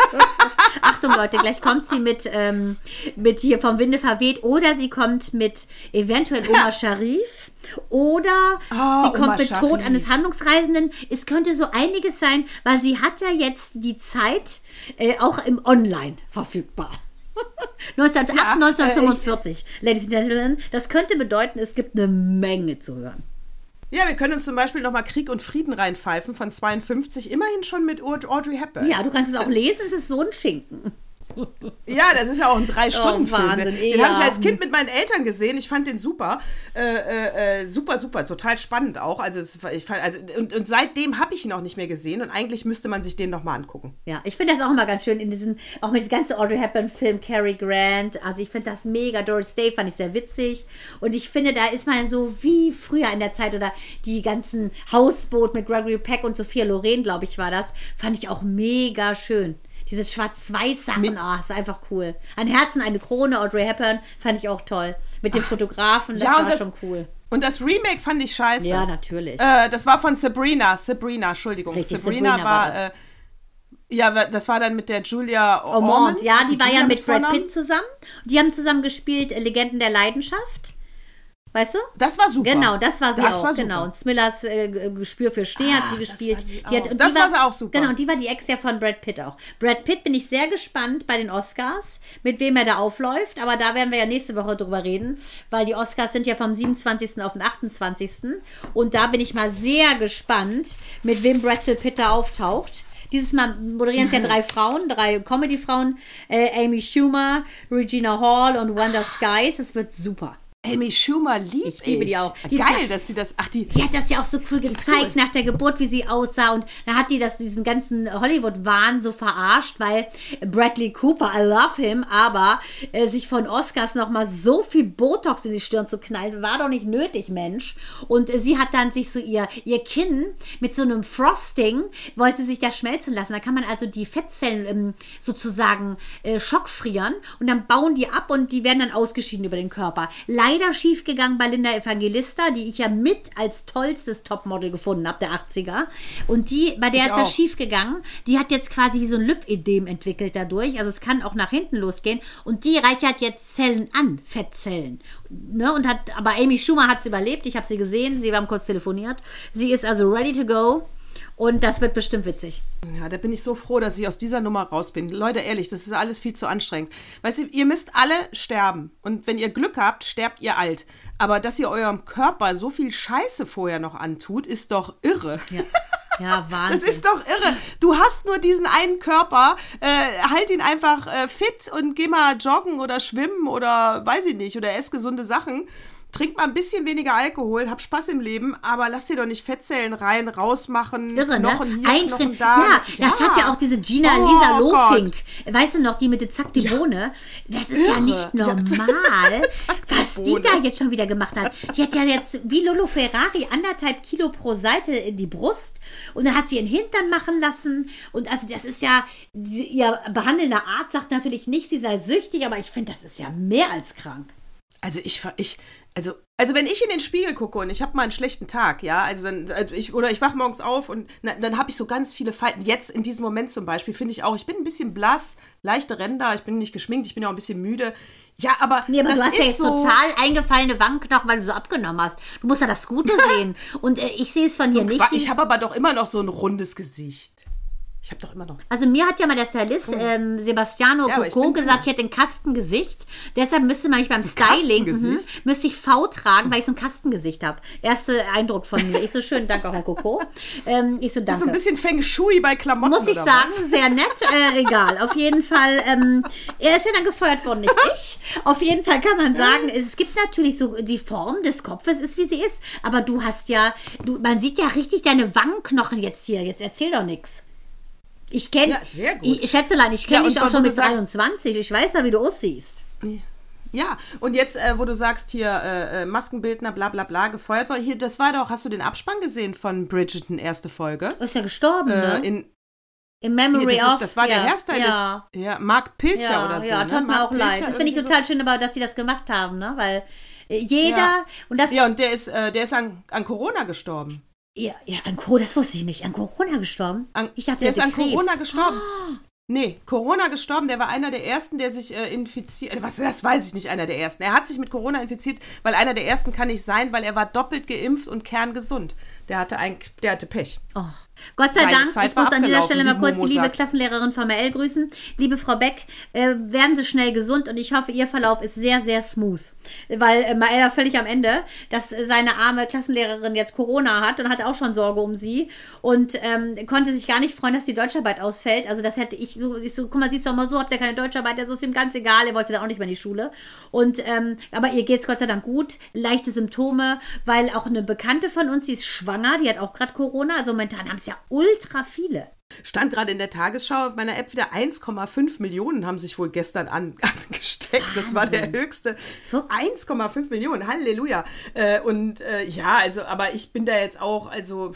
Achtung, Leute, gleich kommt sie mit, ähm, mit hier vom Winde verweht oder sie kommt mit eventuell Oma Sharif. Oder Ah, sie kommt Oma mit Tod eines Handlungsreisenden. Es könnte so einiges sein, weil sie hat ja jetzt die Zeit äh, auch im Online verfügbar. 19, Ja, ab äh, 1945, Ladies and Gentlemen. Das könnte bedeuten, es gibt eine Menge zu hören. Ja, wir können uns zum Beispiel nochmal Krieg und Frieden reinpfeifen von 52, immerhin schon mit Aud- Audrey Hepburn. Ja, du kannst es auch lesen, es ist so ein Schinken. Ja, das ist ja auch ein Drei-Stunden-Film. Oh, den ja. habe ich als Kind mit meinen Eltern gesehen. Ich fand den super. Äh, äh, äh, super, super. Total spannend auch. Also, es, ich fand, also und, und seitdem habe ich ihn auch nicht mehr gesehen. Und eigentlich müsste man sich den nochmal angucken. Ja, ich finde das auch immer ganz schön in diesen, auch mit diesem ganzen Audrey Hepburn-Film, Cary Grant. Also ich finde das mega. Doris Day fand ich sehr witzig. Und ich finde, da ist man so wie früher in der Zeit oder die ganzen Hausboot mit Gregory Peck und Sophia Loren, glaube ich, war das. Fand ich auch mega schön. Diese Schwarz-Weiß-Sachen, ah, es war einfach cool. Ein Herzen, eine Krone, Audrey Hepburn, fand ich auch toll. Mit dem Fotografen, das Ja, war das- schon cool. Und das Remake fand ich scheiße. Ja, natürlich. Äh, das war von Sabrina. Sabrina, Entschuldigung. Richtig, Sabrina, Sabrina war. war äh, ja, das war dann mit der Julia Ormond, Ormond. ja, die war ja mit Brad Vornamen? Pitt zusammen. Die haben zusammen gespielt äh, Legenden der Leidenschaft. Weißt du? Das war super. Genau, das war sie Das auch. war genau. Und Smillers äh, G- Gespür für Schnee hat sie das gespielt. war sie die hat, auch. Das die war sie auch super. Genau, und die war die Ex ja von Brad Pitt auch. Brad Pitt bin ich sehr gespannt bei den Oscars, mit wem er da aufläuft. Aber da werden wir ja nächste Woche drüber reden, weil die Oscars sind ja vom 27. auf den 28. Und da bin ich mal sehr gespannt, mit wem Bradley Pitt da auftaucht. Dieses Mal moderieren es ja drei Frauen, drei Comedy-Frauen. Äh, Amy Schumer, Regina Hall und Wanda Skies. Das wird super. Amy Schumer liebt Ich liebe die auch. Die Geil, dass sie das. Ach, die. Die hat das ja auch so cool gezeigt nach der Geburt, wie sie aussah. Und da hat die das, diesen ganzen Hollywood-Wahn so verarscht, weil Bradley Cooper, I love him, aber äh, sich von Oscars nochmal so viel Botox in die Stirn zu knallen, war doch nicht nötig, Mensch. Und äh, sie hat dann sich so ihr, ihr Kinn mit so einem Frosting, wollte sich das schmelzen lassen. Da kann man also die Fettzellen ähm, sozusagen äh, schockfrieren und dann bauen die ab und die werden dann ausgeschieden über den Körper. Leider schiefgegangen bei Linda Evangelista, die ich ja mit als tollstes Topmodel gefunden habe, der 80er. Und die, bei der Ich ist das auch. schiefgegangen. Die hat jetzt quasi wie so ein Lipödem entwickelt dadurch. Also es kann auch nach hinten losgehen. Und die reichert jetzt Zellen an, Fettzellen. Ne? Und hat, aber Amy Schumer hat es überlebt. Ich habe sie gesehen. Sie haben kurz telefoniert. Sie ist also ready to go. Und das wird bestimmt witzig. Ja, da bin ich so froh, dass ich aus dieser Nummer raus bin. Leute, ehrlich, das ist alles viel zu anstrengend. Weißt du, ihr müsst alle sterben. Und wenn ihr Glück habt, sterbt ihr alt. Aber dass ihr eurem Körper so viel Scheiße vorher noch antut, ist doch irre. Ja, ja Wahnsinn. Das ist doch irre. Du hast nur diesen einen Körper. Äh, halt ihn einfach äh, fit und geh mal joggen oder schwimmen oder weiß ich nicht. Oder ess gesunde Sachen. Trink mal ein bisschen weniger Alkohol, hab Spaß im Leben, aber lass dir doch nicht Fettzellen rein, rausmachen, Irre, Knochen ne? hier, Einfrieren. Knochen da. Ja, das hat ja auch diese Gina Oh Lisa Gott. Lofink. Weißt du noch, die mit der Zack die Bohne? Das ist ja Irre. nicht Ja, normal, Zack die was die da jetzt schon wieder gemacht hat. Die hat ja jetzt wie Lolo Ferrari anderthalb Kilo pro Seite in die Brust und dann hat sie ihren Hintern machen lassen. Und also das ist ja, ihr behandelnder Arzt sagt natürlich nicht, sie sei süchtig, aber ich finde, das ist ja mehr als krank. Also ich, ich, also, also wenn ich in den Spiegel gucke und ich habe mal einen schlechten Tag, ja, also dann, also ich, oder ich wach morgens auf und na, dann habe ich so ganz viele Falten. Jetzt in diesem Moment zum Beispiel finde ich auch, ich bin ein bisschen blass, leichte Ränder, ich bin nicht geschminkt, ich bin ja auch ein bisschen müde. Ja, aber, Nee, aber das du hast ja jetzt so, total eingefallene Wangenknochen, weil du so abgenommen hast. Du musst ja das Gute sehen. Und äh, ich sehe es von dir nicht. Qua- Die- Ich habe aber doch immer noch so ein rundes Gesicht. Ich habe doch immer noch. Also mir hat ja mal der Stylist ähm, Sebastiano. Ja, Coco gesagt, ich hätte ein Kastengesicht. Deshalb müsste man mich beim Styling, Kastengesicht? müsste ich V tragen, weil ich so ein Kastengesicht habe. Erster Eindruck von mir. Ich so schön, danke auch Herr Coco. Ähm, ich so danke. So ein bisschen Feng Shui bei Klamotten. Muss ich sagen, Was? sehr nett. Äh, egal. Auf jeden Fall, ähm, er ist ja dann gefeuert worden, nicht ich. Auf jeden Fall kann man sagen, es gibt natürlich so, die Form des Kopfes ist, wie sie ist. Aber du hast ja, du, man sieht ja richtig deine Wangenknochen jetzt hier. Jetzt erzähl doch nichts. Ich kenne, Ja, sehr gut. ich, Schätzelein, ich Ja, kenne und dich auch schon mit sagst- 23. Ich weiß ja, wie du aussiehst. Ja, und jetzt, äh, wo du sagst, hier äh, äh, Maskenbildner, bla bla bla, gefeuert worden. Hier, das war doch, hast du den Abspann gesehen von Bridgerton, erste Folge? Ist ja gestorben, Äh, ne? in, In Memory hier, das, of. ist, das war ja, der Hairstylist. Ja. Ja, Mark Pilcher Ja, oder so. ja, ne? tut mir Mark auch leid. Pilcher, Das finde ich total schön, aber dass die das gemacht haben, ne? Weil äh, jeder Ja. und das So. Ja, und der ist, äh, der ist an, an Corona gestorben. Ja, ja, an Corona, das wusste ich nicht. An Corona gestorben? An, ich dachte, der ist an Krebs. Corona gestorben. Nee, Corona gestorben. Der war einer der ersten, der sich äh, infiziert. Was, das weiß ich nicht, einer der ersten. Er hat sich mit Corona infiziert, weil einer der ersten kann nicht sein, weil er war doppelt geimpft und kerngesund. Der hatte ein, der hatte Pech. Oh. Gott sei Dank, Zeit ich muss an dieser Stelle mal kurz die liebe. Klassenlehrerin von ML grüßen. Liebe Frau Beck, äh, werden Sie schnell gesund und ich hoffe, Ihr Verlauf ist sehr, sehr smooth. Weil äh, Mael war völlig am Ende, dass äh, seine arme Klassenlehrerin jetzt Corona hat und hatte auch schon Sorge um sie und ähm, konnte sich gar nicht freuen, dass die Deutscharbeit ausfällt. Also das hätte ich so, ich so guck mal, siehst du doch mal so, habt ihr keine Deutscharbeit, das ist ihm ganz egal, er wollte dann auch nicht mehr in die Schule. Und, ähm, aber ihr geht es Gott sei Dank gut, leichte Symptome, weil auch eine Bekannte von uns, die ist schwanger, die hat auch gerade Corona, also momentan haben es ja ultra viele. Stand gerade in der Tagesschau auf meiner App wieder 1,5 Millionen haben sich wohl gestern an, angesteckt. Das war der höchste. So. 1,5 Millionen, Halleluja. Äh, und äh, ja, also, aber ich bin da jetzt auch, also.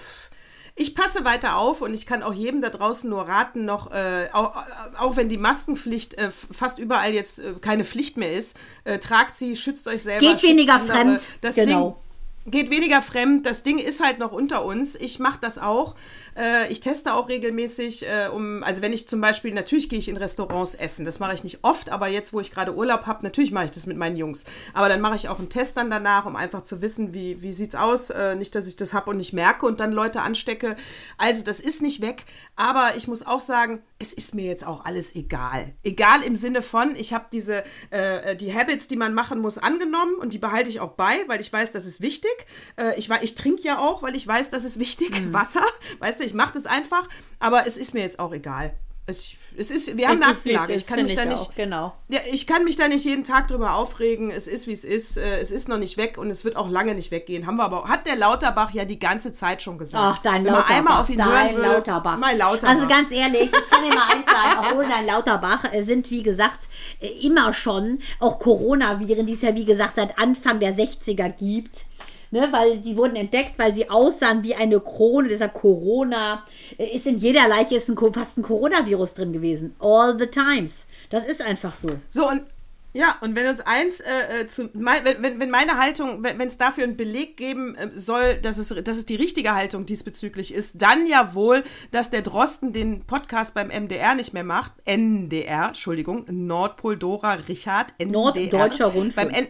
Ich passe weiter auf und ich kann auch jedem da draußen nur raten, noch, äh, auch, auch wenn die Maskenpflicht äh, fast überall jetzt äh, keine Pflicht mehr ist, äh, tragt sie, schützt euch selber. Geht weniger andere. fremd, Das genau. Ding, geht weniger fremd. Das Ding ist halt noch unter uns. Ich mache das auch. Äh, ich teste auch regelmäßig, äh, um, also wenn ich zum Beispiel, natürlich gehe ich in Restaurants essen. Das mache ich nicht oft, aber jetzt, wo ich gerade Urlaub habe, natürlich mache ich das mit meinen Jungs. Aber dann mache ich auch einen Test dann danach, um einfach zu wissen, wie, wie sieht es aus. Äh, nicht, dass ich das habe und nicht merke und dann Leute anstecke. Also das ist nicht weg, aber ich muss auch sagen, es ist mir jetzt auch alles egal. Egal im Sinne von, ich habe diese, äh, die Habits, die man machen muss, angenommen und die behalte ich auch bei, weil ich weiß, das ist wichtig. Äh, ich ich trinke ja auch, weil ich weiß, das ist wichtig. Mhm. Wasser, weißt du, ich mache das einfach, aber es ist mir jetzt auch egal. Es, es ist, wir haben eine Aktenlage. Ich kann mich da nicht, genau. ja, ich kann mich da nicht jeden Tag drüber aufregen. Es ist, wie es ist. Äh, es ist noch nicht weg und es wird auch lange nicht weggehen. Haben wir aber, hat der Lauterbach ja die ganze Zeit schon gesagt. Ach, dein Lauterbach. einmal auf ihn dein hören will, Lauterbach. Mein Lauterbach. Also ganz ehrlich, ich kann dir mal eins sagen, auch ohne dein Lauterbach äh, sind, wie gesagt, äh, immer schon auch Coronaviren, die es ja, wie gesagt, seit Anfang der 60er gibt ne, weil die wurden entdeckt, weil sie aussahen wie eine Krone, deshalb Corona. Äh, ist in jeder Leiche ist ein, fast ein Coronavirus drin gewesen. All the times. Das ist einfach so. So, und ja, und wenn uns eins äh, äh zu, mein, wenn, wenn meine Haltung, wenn es dafür einen Beleg geben äh, soll, dass es, dass es die richtige Haltung diesbezüglich ist, dann ja wohl, dass der Drosten den Podcast beim MDR nicht mehr macht. NDR, Entschuldigung, Nordpol Dora Richard, NDR. Norddeutscher Rundfunk. Beim N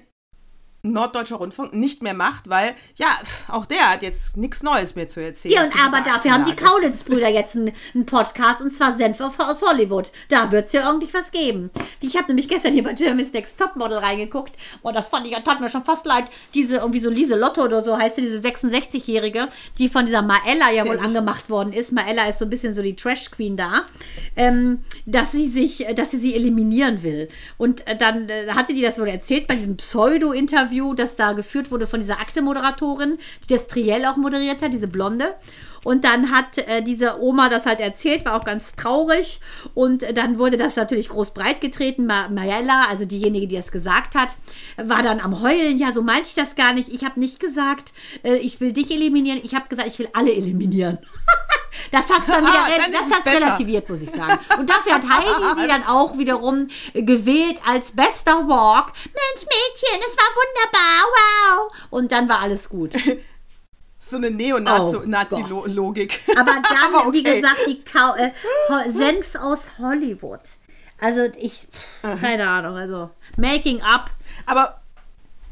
Norddeutscher Rundfunk nicht mehr macht, weil ja, auch der hat jetzt nichts Neues mehr zu erzählen. Ja, und aber dafür haben die Kaulitz-Brüder jetzt einen, einen, Podcast und zwar Senf aus Hollywood. Da wird es ja irgendwie was geben. Ich habe nämlich gestern hier bei Jeremy's Next Topmodel reingeguckt und das fand ich, tat mir schon fast leid. Diese irgendwie so Lise Lotto oder so heißt sie, diese 66-Jährige, die von dieser Maella ja wohl angemacht worden ist. Maella ist so ein bisschen so die Trash-Queen da, ähm, dass sie sich, dass sie sie eliminieren will. Und äh, dann äh, hatte die das wohl erzählt bei diesem Pseudo-Interview Interview, das da geführt wurde von dieser Akte-Moderatorin, die das Triell auch moderiert hat, diese Blonde. Und dann hat äh, diese Oma das halt erzählt, war auch ganz traurig. Und äh, dann wurde das natürlich groß breit getreten. Ma Mayella, also diejenige, die das gesagt hat, war dann am Heulen. Ja, so meinte ich das gar nicht. Ich habe nicht gesagt, äh, ich will dich eliminieren. Ich habe gesagt, ich will alle eliminieren. Das hat dann wieder ah, das hat's relativiert, muss ich sagen. Und dafür hat Heidi sie dann auch wiederum gewählt als bester Walk. Mensch, Mädchen, es war wunderbar, wow. Und dann war alles gut. So eine Neonazi-Logik. Oh Aber dann, Aber okay. wie gesagt, die Kau äh, Senf aus Hollywood. Also ich, keine Ahnung, also Making Up. Aber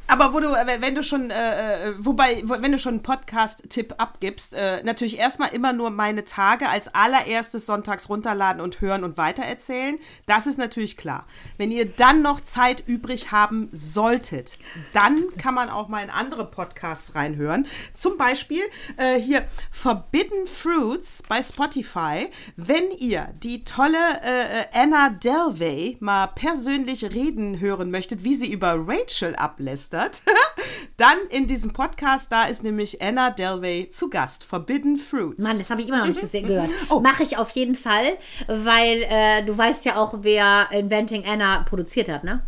aber wo du, äh, wenn du schon, äh, äh wobei, wenn du schon einen Podcast-Tipp abgibst, äh, natürlich erstmal immer nur meine Tage als allererstes sonntags runterladen und hören und weitererzählen. Das ist natürlich klar. Wenn ihr dann noch Zeit übrig haben solltet, dann kann man auch mal in andere Podcasts reinhören. Zum Beispiel äh, hier Forbidden Fruits bei Spotify. Wenn ihr die tolle äh, Anna Delvey mal persönlich reden hören möchtet, wie sie über Rachel ablässt, begeistert, dann in diesem Podcast, da ist nämlich Anna Delvey zu Gast, Forbidden Fruits. Mann, das habe ich immer noch nicht gesehen, gehört. Oh. Mache ich auf jeden Fall, weil äh, du weißt ja auch, wer Inventing Anna produziert hat, ne?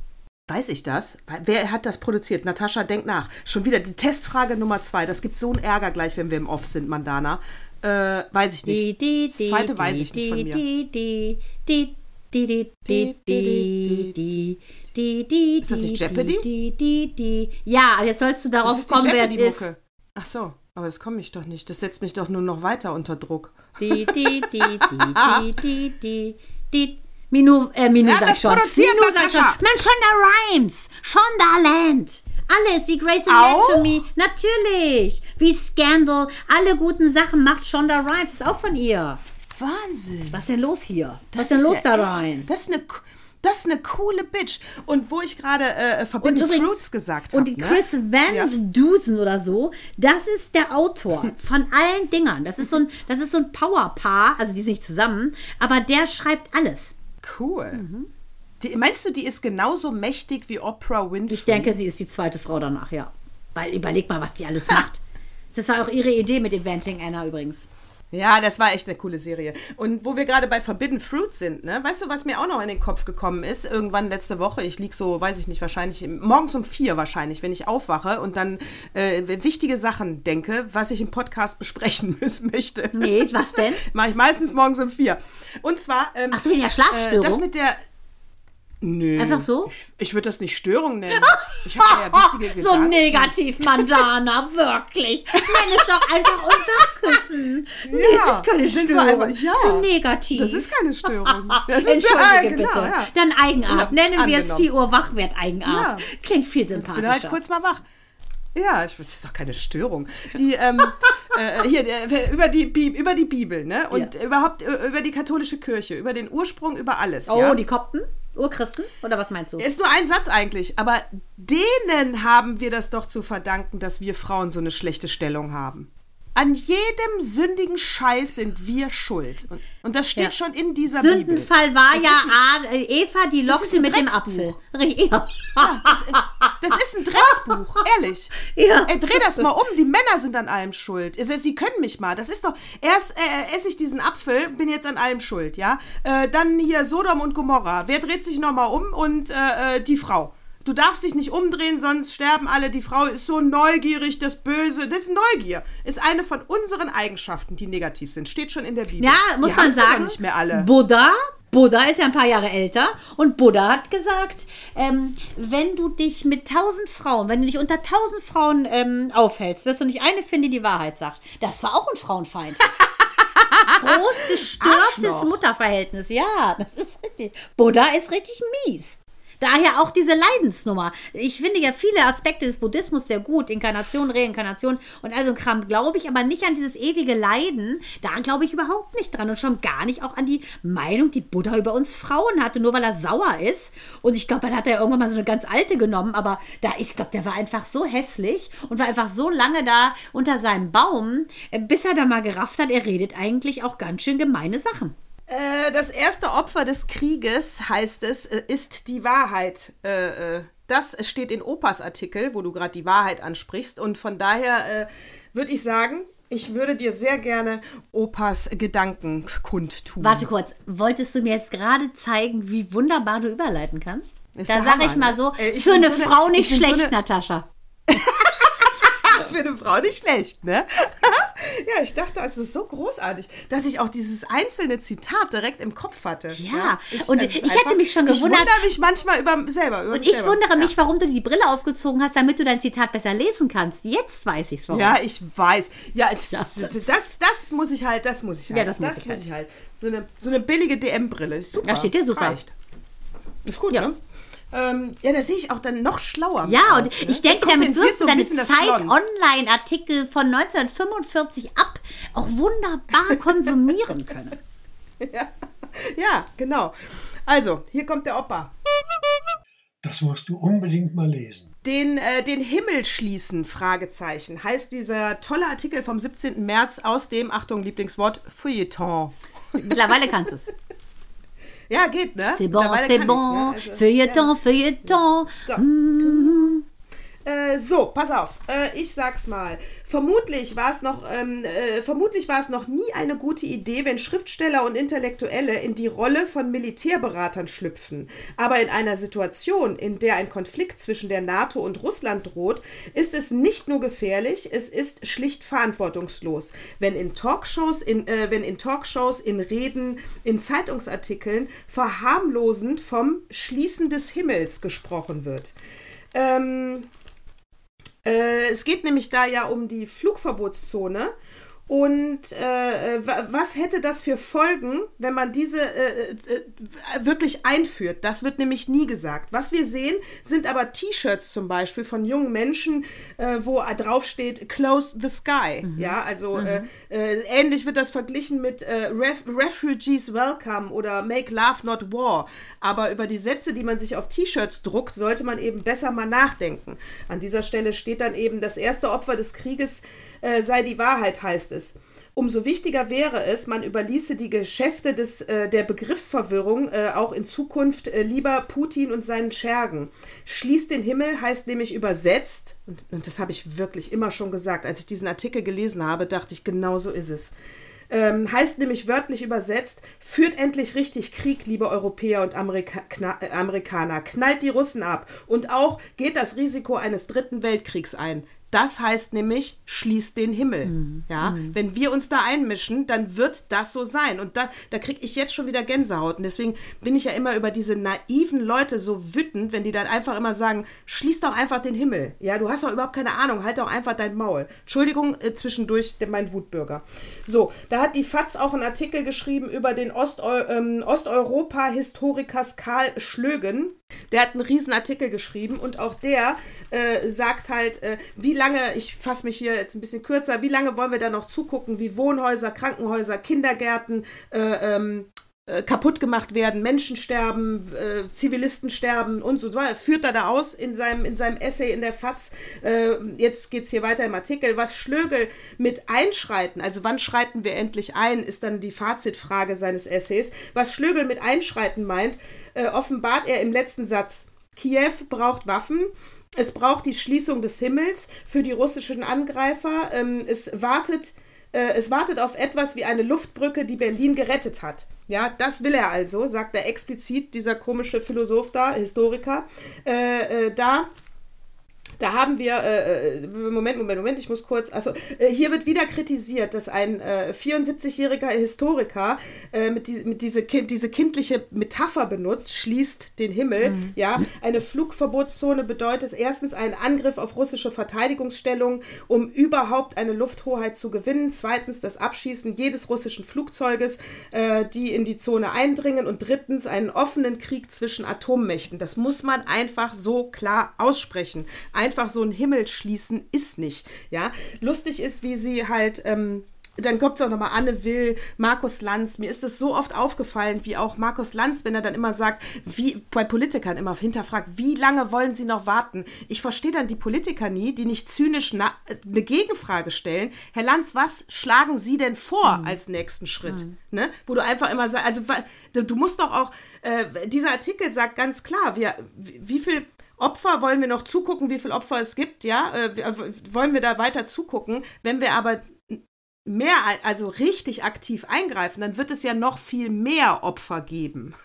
Weiß ich das? Wer hat das produziert? Natascha, denk nach. Schon wieder die Testfrage Nummer zwei. Das gibt so einen Ärger gleich, wenn wir im Off sind, Mandana. Äh, weiß ich nicht. Das zweite weiß ich nicht von mir. Die, die, ist das nicht Jeopardy? Die, ja, jetzt sollst du darauf das kommen, wer es ist. Ach so, aber das komme ich doch nicht. Das setzt mich doch nur noch weiter unter Druck. Die, die, die, die, die, die, die. die. Minu, äh, Minu ja, sagt schon. Minu sagt schon. Man, Shonda Rhymes. Schon Land. Alles wie Grace Anatomy. Natürlich. Wie Scandal. Alle guten Sachen macht Shonda Rhimes. Ist auch von ihr. Wahnsinn. Was ist denn los hier? Das Was ist denn los ja da rein? Das ist eine, das ist eine coole Bitch. Und wo ich gerade äh, Forbidden und übrigens, Fruits gesagt habe. Und ne? Chris Van ja. Dusen oder so, das ist der Autor von allen Dingern. Das ist so ein, das ist so ein Powerpaar, also die sind nicht zusammen, aber der schreibt alles. Cool. Mhm. Die, meinst du, die ist genauso mächtig wie Oprah Winfrey? Ich denke, sie ist die zweite Frau danach, ja. Weil überleg mal, was die alles macht. Das war auch ihre Idee mit Inventing Anna übrigens. Ja, das war echt eine coole Serie. Und wo wir gerade bei Forbidden Fruits sind, ne? Weißt du, was mir auch noch in den Kopf gekommen ist? Irgendwann letzte Woche, ich lieg so, weiß ich nicht, wahrscheinlich morgens um vier wahrscheinlich, wenn ich aufwache und dann äh, wichtige Sachen denke, was ich im Podcast besprechen möchte. Nee, was denn? Mache ich meistens morgens um vier. Und zwar. Ähm, Ach so, wegen der Schlafstörung? Äh, das mit der Nö. Einfach so? Ich würde das nicht Störung nennen. Ich habe ja wichtige so Gedanken. negativ, Mandana, wirklich. Nenn es doch einfach unser Küssen. Nee, Ja, es ist keine so Störung. einfach- ja. Zu negativ. Das ist keine Störung. Das ist, Entschuldige ja, bitte. genau, ja. Dann Eigenart. Ja, Nennen wir es angenommen. 4 Uhr Wachwert Eigenart. Ja. Klingt viel bin sympathischer. halt kurz mal wach. Ja, ich, das ist doch keine Störung. Die, ähm, äh, hier, der, über, die, Bi- über die Bibel, ne? Und überhaupt äh, über die katholische Kirche, über den Ursprung, über alles. oh, ja? die Kopten? Urchristen? Oder was meinst du? Ist nur ein Satz eigentlich, aber denen haben wir das doch zu verdanken, dass wir Frauen so eine schlechte Stellung haben. An jedem sündigen Scheiß sind wir schuld. Und, und das steht Ja. schon in dieser Bibel. Sündenfall war Das ja ein- äh, Eva, die ist lockte ein mit dem. Apfel. Richtig. Ja. Das, das ist ein Drecksbuch, ehrlich. Ja. Ey, dreh das mal um, die Männer sind an allem schuld. Sie können mich mal. Das ist doch, erst äh, esse ich diesen Apfel, bin jetzt an allem schuld, ja. Äh, dann hier Sodom und Gomorra. Wer dreht sich nochmal um? Und äh, äh, die Frau. Du darfst dich nicht umdrehen, sonst sterben alle. Die Frau ist so neugierig, das Böse. Das ist Neugier. Ist eine von unseren Eigenschaften, die negativ sind. Steht schon in der Bibel. Ja, muss die man sagen. nicht mehr alle. Buddha, Buddha ist ja ein paar Jahre älter und Buddha hat gesagt, ähm, wenn du dich mit tausend Frauen, wenn du dich unter tausend Frauen ähm, aufhältst, wirst du nicht eine finden, die die Wahrheit sagt. Das war auch ein Frauenfeind. Groß gestörtes Arschloch. Mutterverhältnis, ja, das ist richtig. Buddha ist richtig mies. Daher auch diese Leidensnummer. Ich finde ja viele Aspekte des Buddhismus sehr gut. Inkarnation, Reinkarnation und all so ein Kram. Glaube ich aber nicht an dieses ewige Leiden. Da glaube ich überhaupt nicht dran. Und schon gar nicht auch an die Meinung, die Buddha über uns Frauen hatte, nur weil er sauer ist. Und ich glaube, dann hat er irgendwann mal so eine ganz alte genommen. Aber da, ich glaube, der war einfach so hässlich und war einfach so lange da unter seinem Baum, äh, bis er da mal gerafft hat, er redet eigentlich auch ganz schön gemeine Sachen. Äh, das erste Opfer des Krieges, heißt es, äh, ist die Wahrheit. Äh, das steht in Opas Artikel, wo du gerade die Wahrheit ansprichst. Und von daher würde ich sagen, ich würde dir sehr gerne Opas Gedanken kundtun. Warte kurz, wolltest du mir jetzt gerade zeigen, wie wunderbar du überleiten kannst? Ist da sage ich mal ne? so, Äh, ich für eine so Frau ich nicht so schlecht, eine- Natascha. Für eine Frau nicht schlecht, ne? ja, ich dachte, es ist so großartig, dass ich auch dieses einzelne Zitat direkt im Kopf hatte. Ja, und es ist ich hätte mich schon gewundert- Ich wundere mich manchmal über selber. Über Und ich selber. wundere ja. mich, warum du die Brille aufgezogen hast, damit du dein Zitat besser lesen kannst. Jetzt weiß ich's warum. Ja, ich weiß. Ja, das, Ja. das, das, das muss ich halt, das muss ich halt. Ja, das muss ich halt. So, eine, so eine billige DM-Brille. Ist super. Da steht dir super. Reicht. Ist gut, Ja. ne? Ähm, ja, da sehe ich auch dann noch schlauer Ja, aus, und ne? ich denke, damit wirst so du ein deine bisschen das Zeit Blond. Online-Artikel von 1945 ab auch wunderbar konsumieren können. Ja. ja, genau. Also, hier kommt der Opa. Das musst du unbedingt mal lesen. Den, äh, den Himmel schließen, Fragezeichen, heißt dieser tolle Artikel vom 17. März aus dem, Achtung, Lieblingswort, Feuilleton. Mittlerweile kannst du es. Ja, geht, ne? C'est bon, c'est bon. Feuilleton, Feuilleton. So. Äh, so, pass auf. Äh, ich sag's mal. Vermutlich war es noch, ähm, äh, vermutlich war es noch nie eine gute Idee, wenn Schriftsteller und Intellektuelle in die Rolle von Militärberatern schlüpfen. Aber in einer Situation, in der ein Konflikt zwischen der NATO und Russland droht, ist es nicht nur gefährlich, es ist schlicht verantwortungslos, wenn in Talkshows, in, äh, wenn in Talkshows, in Reden, in Zeitungsartikeln verharmlosend vom Schließen des Himmels gesprochen wird. Ähm, äh, es geht nämlich da ja um die Flugverbotszone. Und äh, wa- was hätte das für Folgen, wenn man diese äh, äh, wirklich einführt? Das wird nämlich nie gesagt. Was wir sehen, sind aber T-Shirts zum Beispiel von jungen Menschen, äh, wo drauf steht Close the Sky. Ja, also äh, äh, ähnlich wird das verglichen mit äh, Ref Refugees Welcome oder Make Love Not War. Aber über die Sätze, die man sich auf T-Shirts druckt, sollte man eben besser mal nachdenken. An dieser Stelle steht dann eben, das erste Opfer des Krieges äh, sei die Wahrheit, heißt es. Umso wichtiger wäre es, man überließe die Geschäfte des, äh, der Begriffsverwirrung äh, auch in Zukunft äh, lieber Putin und seinen Schergen. Schließt den Himmel heißt nämlich übersetzt, und, und das habe ich wirklich immer schon gesagt, als ich diesen Artikel gelesen habe, dachte ich, genau so ist es. Ähm, heißt nämlich wörtlich übersetzt, führt endlich richtig Krieg, liebe Europäer und Amerika Kna äh, Amerikaner. Knallt die Russen ab. Und auch geht das Risiko eines dritten Weltkriegs ein. Das heißt nämlich, schließt den Himmel. Ja, wenn wir uns da einmischen, dann wird das so sein. Und da, da kriege ich jetzt schon wieder Gänsehaut. Und deswegen bin ich ja immer über diese naiven Leute so wütend, wenn die dann einfach immer sagen, schließ doch einfach den Himmel. Ja, du hast doch überhaupt keine Ahnung, halt doch einfach dein Maul. Entschuldigung, äh, zwischendurch der, mein Wutbürger. So, da hat die FAZ auch einen Artikel geschrieben über den Osteu ähm, Osteuropa-Historikers Karl Schlögen. Der hat einen riesen Artikel geschrieben und auch der äh, sagt halt, äh, wie lange, ich fasse mich hier jetzt ein bisschen kürzer, wie lange wollen wir da noch zugucken, wie Wohnhäuser, Krankenhäuser, Kindergärten äh, ähm, äh, kaputt gemacht werden, Menschen sterben, äh, Zivilisten sterben und so weiter. Führt er da aus in seinem, in seinem Essay in der FAZ. Äh, jetzt geht es hier weiter im Artikel. Was Schlögel mit Einschreiten, also wann schreiten wir endlich ein, ist dann die Fazitfrage seines Essays. Was Schlögel mit Einschreiten meint, äh, offenbart er im letzten Satz. Kiew braucht Waffen. Es braucht die Schließung des Himmels für die russischen Angreifer. Ähm, es wartet äh, es wartet auf etwas wie eine Luftbrücke, die Berlin gerettet hat. Ja, das will er also, sagt er explizit, dieser komische Philosoph da, Historiker. Äh, äh, da da haben wir, äh, äh, Moment, Moment, Moment, ich muss kurz, also äh, hier wird wieder kritisiert, dass ein äh, 74-jähriger Historiker äh, mit, die, mit diese, kind, diese kindliche Metapher benutzt, schließt den Himmel. Mhm. Ja, eine Flugverbotszone bedeutet erstens einen Angriff auf russische Verteidigungsstellungen, um überhaupt eine Lufthoheit zu gewinnen. Zweitens das Abschießen jedes russischen Flugzeuges, äh, die in die Zone eindringen. Und drittens einen offenen Krieg zwischen Atommächten. Das muss man einfach so klar aussprechen einfach so einen Himmel schließen ist nicht. Ja, lustig ist, wie sie halt. Ähm, dann kommt auch nochmal Anne Will, Markus Lanz. Mir ist es so oft aufgefallen, wie auch Markus Lanz, wenn er dann immer sagt, wie bei Politikern immer hinterfragt, wie lange wollen sie noch warten? Ich verstehe dann die Politiker nie, die nicht zynisch eine Gegenfrage stellen. Herr Lanz, was schlagen Sie denn vor als nächsten Schritt? Ne? Wo du einfach immer sagst, also du musst doch auch, äh, dieser Artikel sagt ganz klar, wir, wie viel Opfer wollen wir noch zugucken, wie viele Opfer es gibt, ja? Äh, wir- wollen wir da weiter zugucken? Wenn wir aber mehr, also richtig aktiv eingreifen, dann wird es ja noch viel mehr Opfer geben.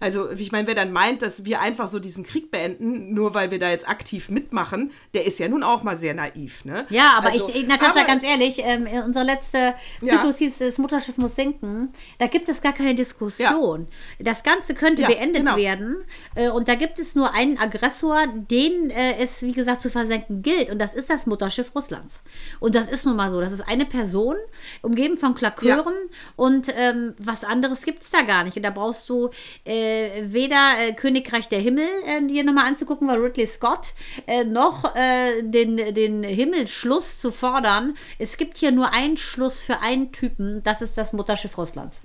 Also, ich meine, wer dann meint, dass wir einfach so diesen Krieg beenden, nur weil wir da jetzt aktiv mitmachen, der ist ja nun auch mal sehr naiv, ne? Ja, aber Also, ich, Natascha, aber ganz ehrlich, ähm, unser letzter Ja. Zyklus hieß, das Mutterschiff muss sinken. Da gibt es gar keine Diskussion. Das Ganze könnte Ja, beendet genau. werden. Äh, und da gibt es nur einen Aggressor, den äh, es, wie gesagt, zu versenken gilt. Und das ist das Mutterschiff Russlands. Und das ist nun mal so. Das ist eine Person, umgeben von Klakören. Und ähm, was anderes gibt es da gar nicht. Und da brauchst du äh, weder äh, Königreich der Himmel äh, dir nochmal anzugucken, weil Ridley Scott, äh, noch äh, den, den Himmelsschluss zu fordern. Es gibt hier nur einen Schluss für einen Typen. Das ist das Mutterschiff Russlands.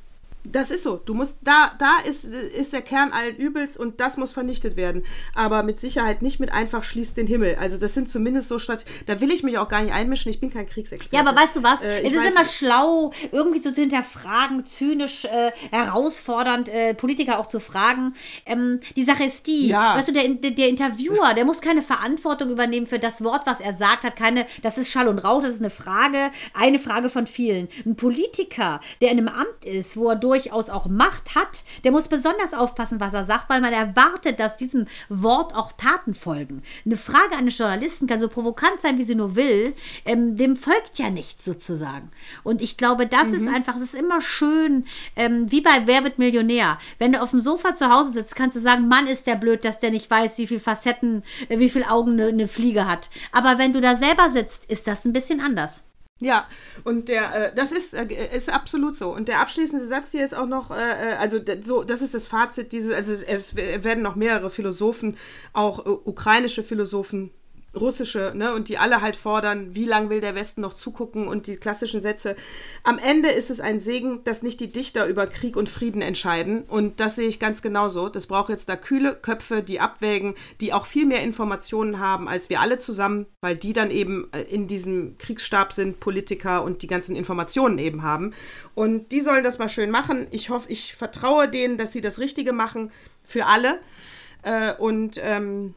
Das ist so. Du musst, da, da ist, ist der Kern allen Übels und das muss vernichtet werden. Aber mit Sicherheit nicht mit einfach schließt den Himmel. Also das sind zumindest so Strat Da will ich mich auch gar nicht einmischen. Ich bin kein Kriegsexperte. Ja, aber weißt du was? Äh, es ist immer schlau, irgendwie so zu hinterfragen, zynisch, äh, herausfordernd, äh, Politiker auch zu fragen. Ähm, die Sache ist die, Ja. weißt du, der, der, der Interviewer, der muss keine Verantwortung übernehmen für das Wort, was er sagt, hat keine, das ist Schall und Rauch, das ist eine Frage, eine Frage von vielen. Ein Politiker, der in einem Amt ist, wo er durchaus auch Macht hat, der muss besonders aufpassen, was er sagt, weil man erwartet, dass diesem Wort auch Taten folgen. Eine Frage eines Journalisten kann so provokant sein, wie sie nur will, ähm, dem folgt ja nichts sozusagen. Und ich glaube, das ist einfach, es ist immer schön, ähm, wie bei Wer wird Millionär. Wenn du auf dem Sofa zu Hause sitzt, kannst du sagen, Mann, ist der blöd, dass der nicht weiß, wie viele Facetten, äh, wie viele Augen eine, eine Fliege hat. Aber wenn du da selber sitzt, ist das ein bisschen anders. Ja, und der, äh, das ist, äh, ist absolut so. Und der abschließende Satz hier ist auch noch, äh, äh, also so, das ist das Fazit dieses, also es, es werden noch mehrere Philosophen, auch äh, ukrainische Philosophen, russische, ne, und die alle halt fordern, wie lange will der Westen noch zugucken und die klassischen Sätze. Am Ende ist es ein Segen, dass nicht die Dichter über Krieg und Frieden entscheiden. Und das sehe ich ganz genauso. Das braucht jetzt da kühle Köpfe, die abwägen, die auch viel mehr Informationen haben als wir alle zusammen, weil die dann eben äh, in diesem Kriegsstab sind, Politiker und die ganzen Informationen eben haben. Und die sollen das mal schön machen. Ich hoffe, ich vertraue denen, dass sie das Richtige machen für alle. Äh, und ähm,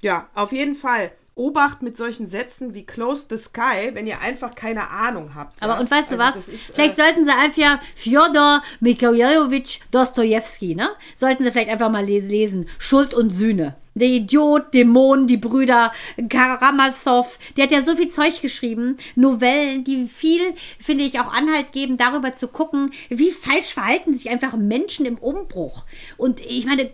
ja, auf jeden Fall. Obacht mit solchen Sätzen wie Close the Sky, wenn ihr einfach keine Ahnung habt. Aber ja. und weißt du Also was? ist, vielleicht äh, sollten sie einfach Fjodor Mikhailovich Dostojewski, ne? Sollten sie vielleicht einfach mal les lesen. Schuld und Sühne. Der Idiot, Dämon, die Brüder Karamasow, der hat ja so viel Zeug geschrieben, Novellen, die viel, finde ich, auch Anhalt geben, darüber zu gucken, wie falsch verhalten sich einfach Menschen im Umbruch. Und ich meine,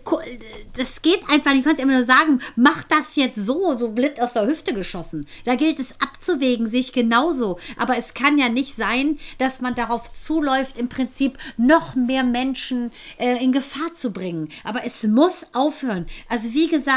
das geht einfach nicht. Du kannst immer nur sagen, mach das jetzt so, so blind aus der Hüfte geschossen. Da gilt es abzuwägen, sehe ich genauso. Aber es kann ja nicht sein, dass man darauf zuläuft, im Prinzip noch mehr Menschen äh, in Gefahr zu bringen. Aber es muss aufhören. Also wie gesagt,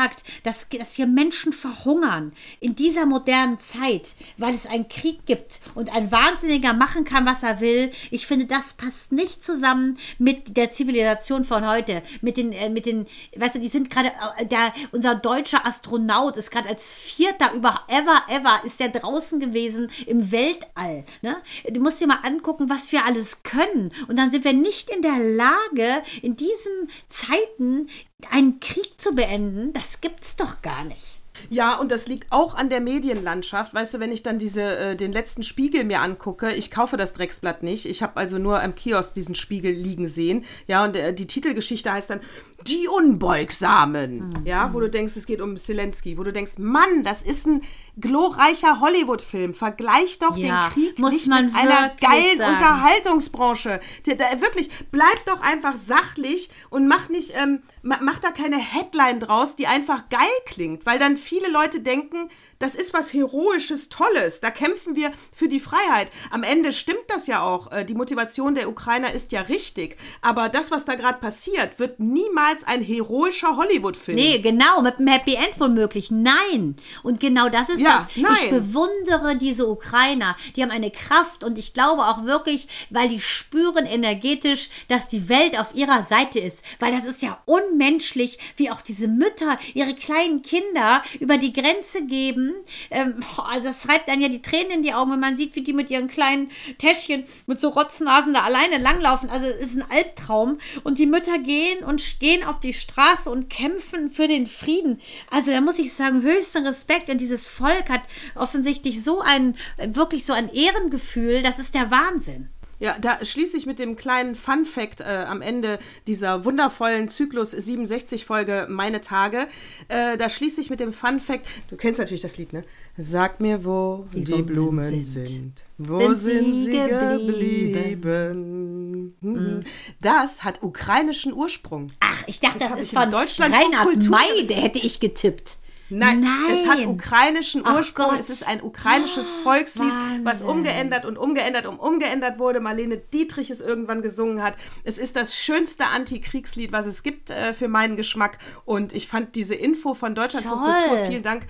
dass, dass hier Menschen verhungern in dieser modernen Zeit, weil es einen Krieg gibt und ein Wahnsinniger machen kann, was er will. Ich finde, das passt nicht zusammen mit der Zivilisation von heute. Mit den, äh, mit den, weißt du, die sind gerade, äh, der, unser deutscher Astronaut ist gerade als Vierter über ever, ever, ist der draußen gewesen im Weltall. Ne? Du musst dir mal angucken, was wir alles können. Und dann sind wir nicht in der Lage, in diesen Zeiten einen Krieg zu beenden. Das gibt's doch gar nicht. Ja, und das liegt auch an der Medienlandschaft. Weißt du, wenn ich dann diese, äh, den letzten Spiegel mir angucke, ich kaufe das Drecksblatt nicht. Ich habe also nur am Kiosk diesen Spiegel liegen sehen. Ja, und äh, die Titelgeschichte heißt dann Die Unbeugsamen. Ja, wo du denkst, es geht um Zelensky. Wo du denkst, Mann, das ist ein glorreicher Hollywood-Film. Vergleich doch Ja, den Krieg nicht mit einer geilen sagen. Unterhaltungsbranche. Da, da, wirklich, bleib doch einfach sachlich und mach nicht, ähm, ma- mach da keine Headline draus, die einfach geil klingt, weil dann viele Leute denken, das ist was Heroisches, Tolles. Da kämpfen wir für die Freiheit. Am Ende stimmt das ja auch. Äh, Die Motivation der Ukrainer ist ja richtig. Aber das, was da gerade passiert, wird niemals ein heroischer Hollywood-Film. Nee, genau, mit einem Happy End womöglich. Nein. Und genau das ist Ja, das. nein. Ich bewundere diese Ukrainer. Die haben eine Kraft und ich glaube auch wirklich, weil die spüren energetisch, dass die Welt auf ihrer Seite ist. Weil das ist ja unmenschlich, wie auch diese Mütter ihre kleinen Kinder über die Grenze geben. Ähm, also das treibt dann ja die Tränen in die Augen, wenn man sieht, wie die mit ihren kleinen Täschchen mit so Rotznasen da alleine langlaufen. Also es ist ein Albtraum. Und die Mütter gehen und gehen auf die Straße und kämpfen für den Frieden. Also da muss ich sagen, höchsten Respekt. Und dieses Volk hat offensichtlich so ein, wirklich so ein Ehrengefühl. Das ist der Wahnsinn. Ja, da schließe ich mit dem kleinen Fun Fact äh, am Ende dieser wundervollen Zyklus 67 Folge Meine Tage. Äh, da schließe ich mit dem Fun Fact. Du kennst natürlich das Lied, ne? Sag mir, wo die, Blumen Blumen sind. sind. Wo Sind sind, sie sie geblieben? Mhm. Das hat ukrainischen Ursprung. Ach, ich dachte, Das das, ist von Deutschlandfunk Reinhard May, der hätte ich getippt. Nein, es hat Nein. ukrainischen Ursprung. Es ist ein ukrainisches Volkslied, was Wahnsinn. umgeändert und umgeändert und umgeändert wurde. Marlene Dietrich es irgendwann gesungen hat. Es ist das schönste Antikriegslied, was es gibt äh, für meinen Geschmack. Und ich fand diese Info von Deutschland von Toll. Kultur, vielen Dank.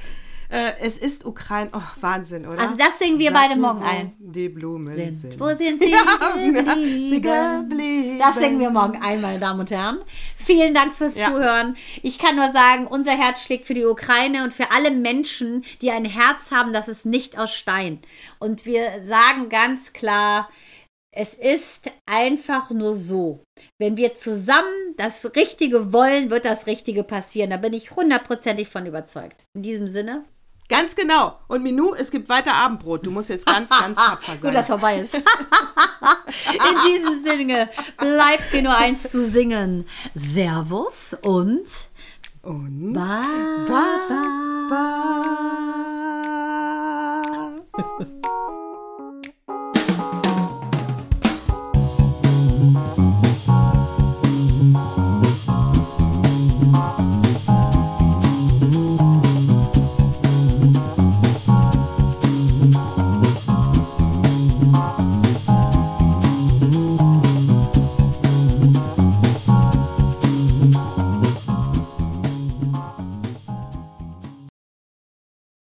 Äh, es ist Ukraine. Oh, Wahnsinn, oder? Also das singen wir Sag beide morgen ein. Die Blumen sind. sind. Wo sind sie Ja, geblieben. Das singen wir morgen ein, meine Damen und Herren. Vielen Dank fürs Ja. Zuhören. Ich kann nur sagen, unser Herz schlägt für die Ukraine und für alle Menschen, die ein Herz haben, das ist nicht aus Stein. Und wir sagen ganz klar, es ist einfach nur so. Wenn wir zusammen das Richtige wollen, wird das Richtige passieren. Da bin ich hundertprozentig von überzeugt. In diesem Sinne. Ganz genau. Und Minou, es gibt weiter Abendbrot. Du musst jetzt ganz, ganz tapfer sein. Gut, dass vorbei ist. In diesem Sinne bleibt mir nur eins zu singen. Servus und Und Bye. bye. bye.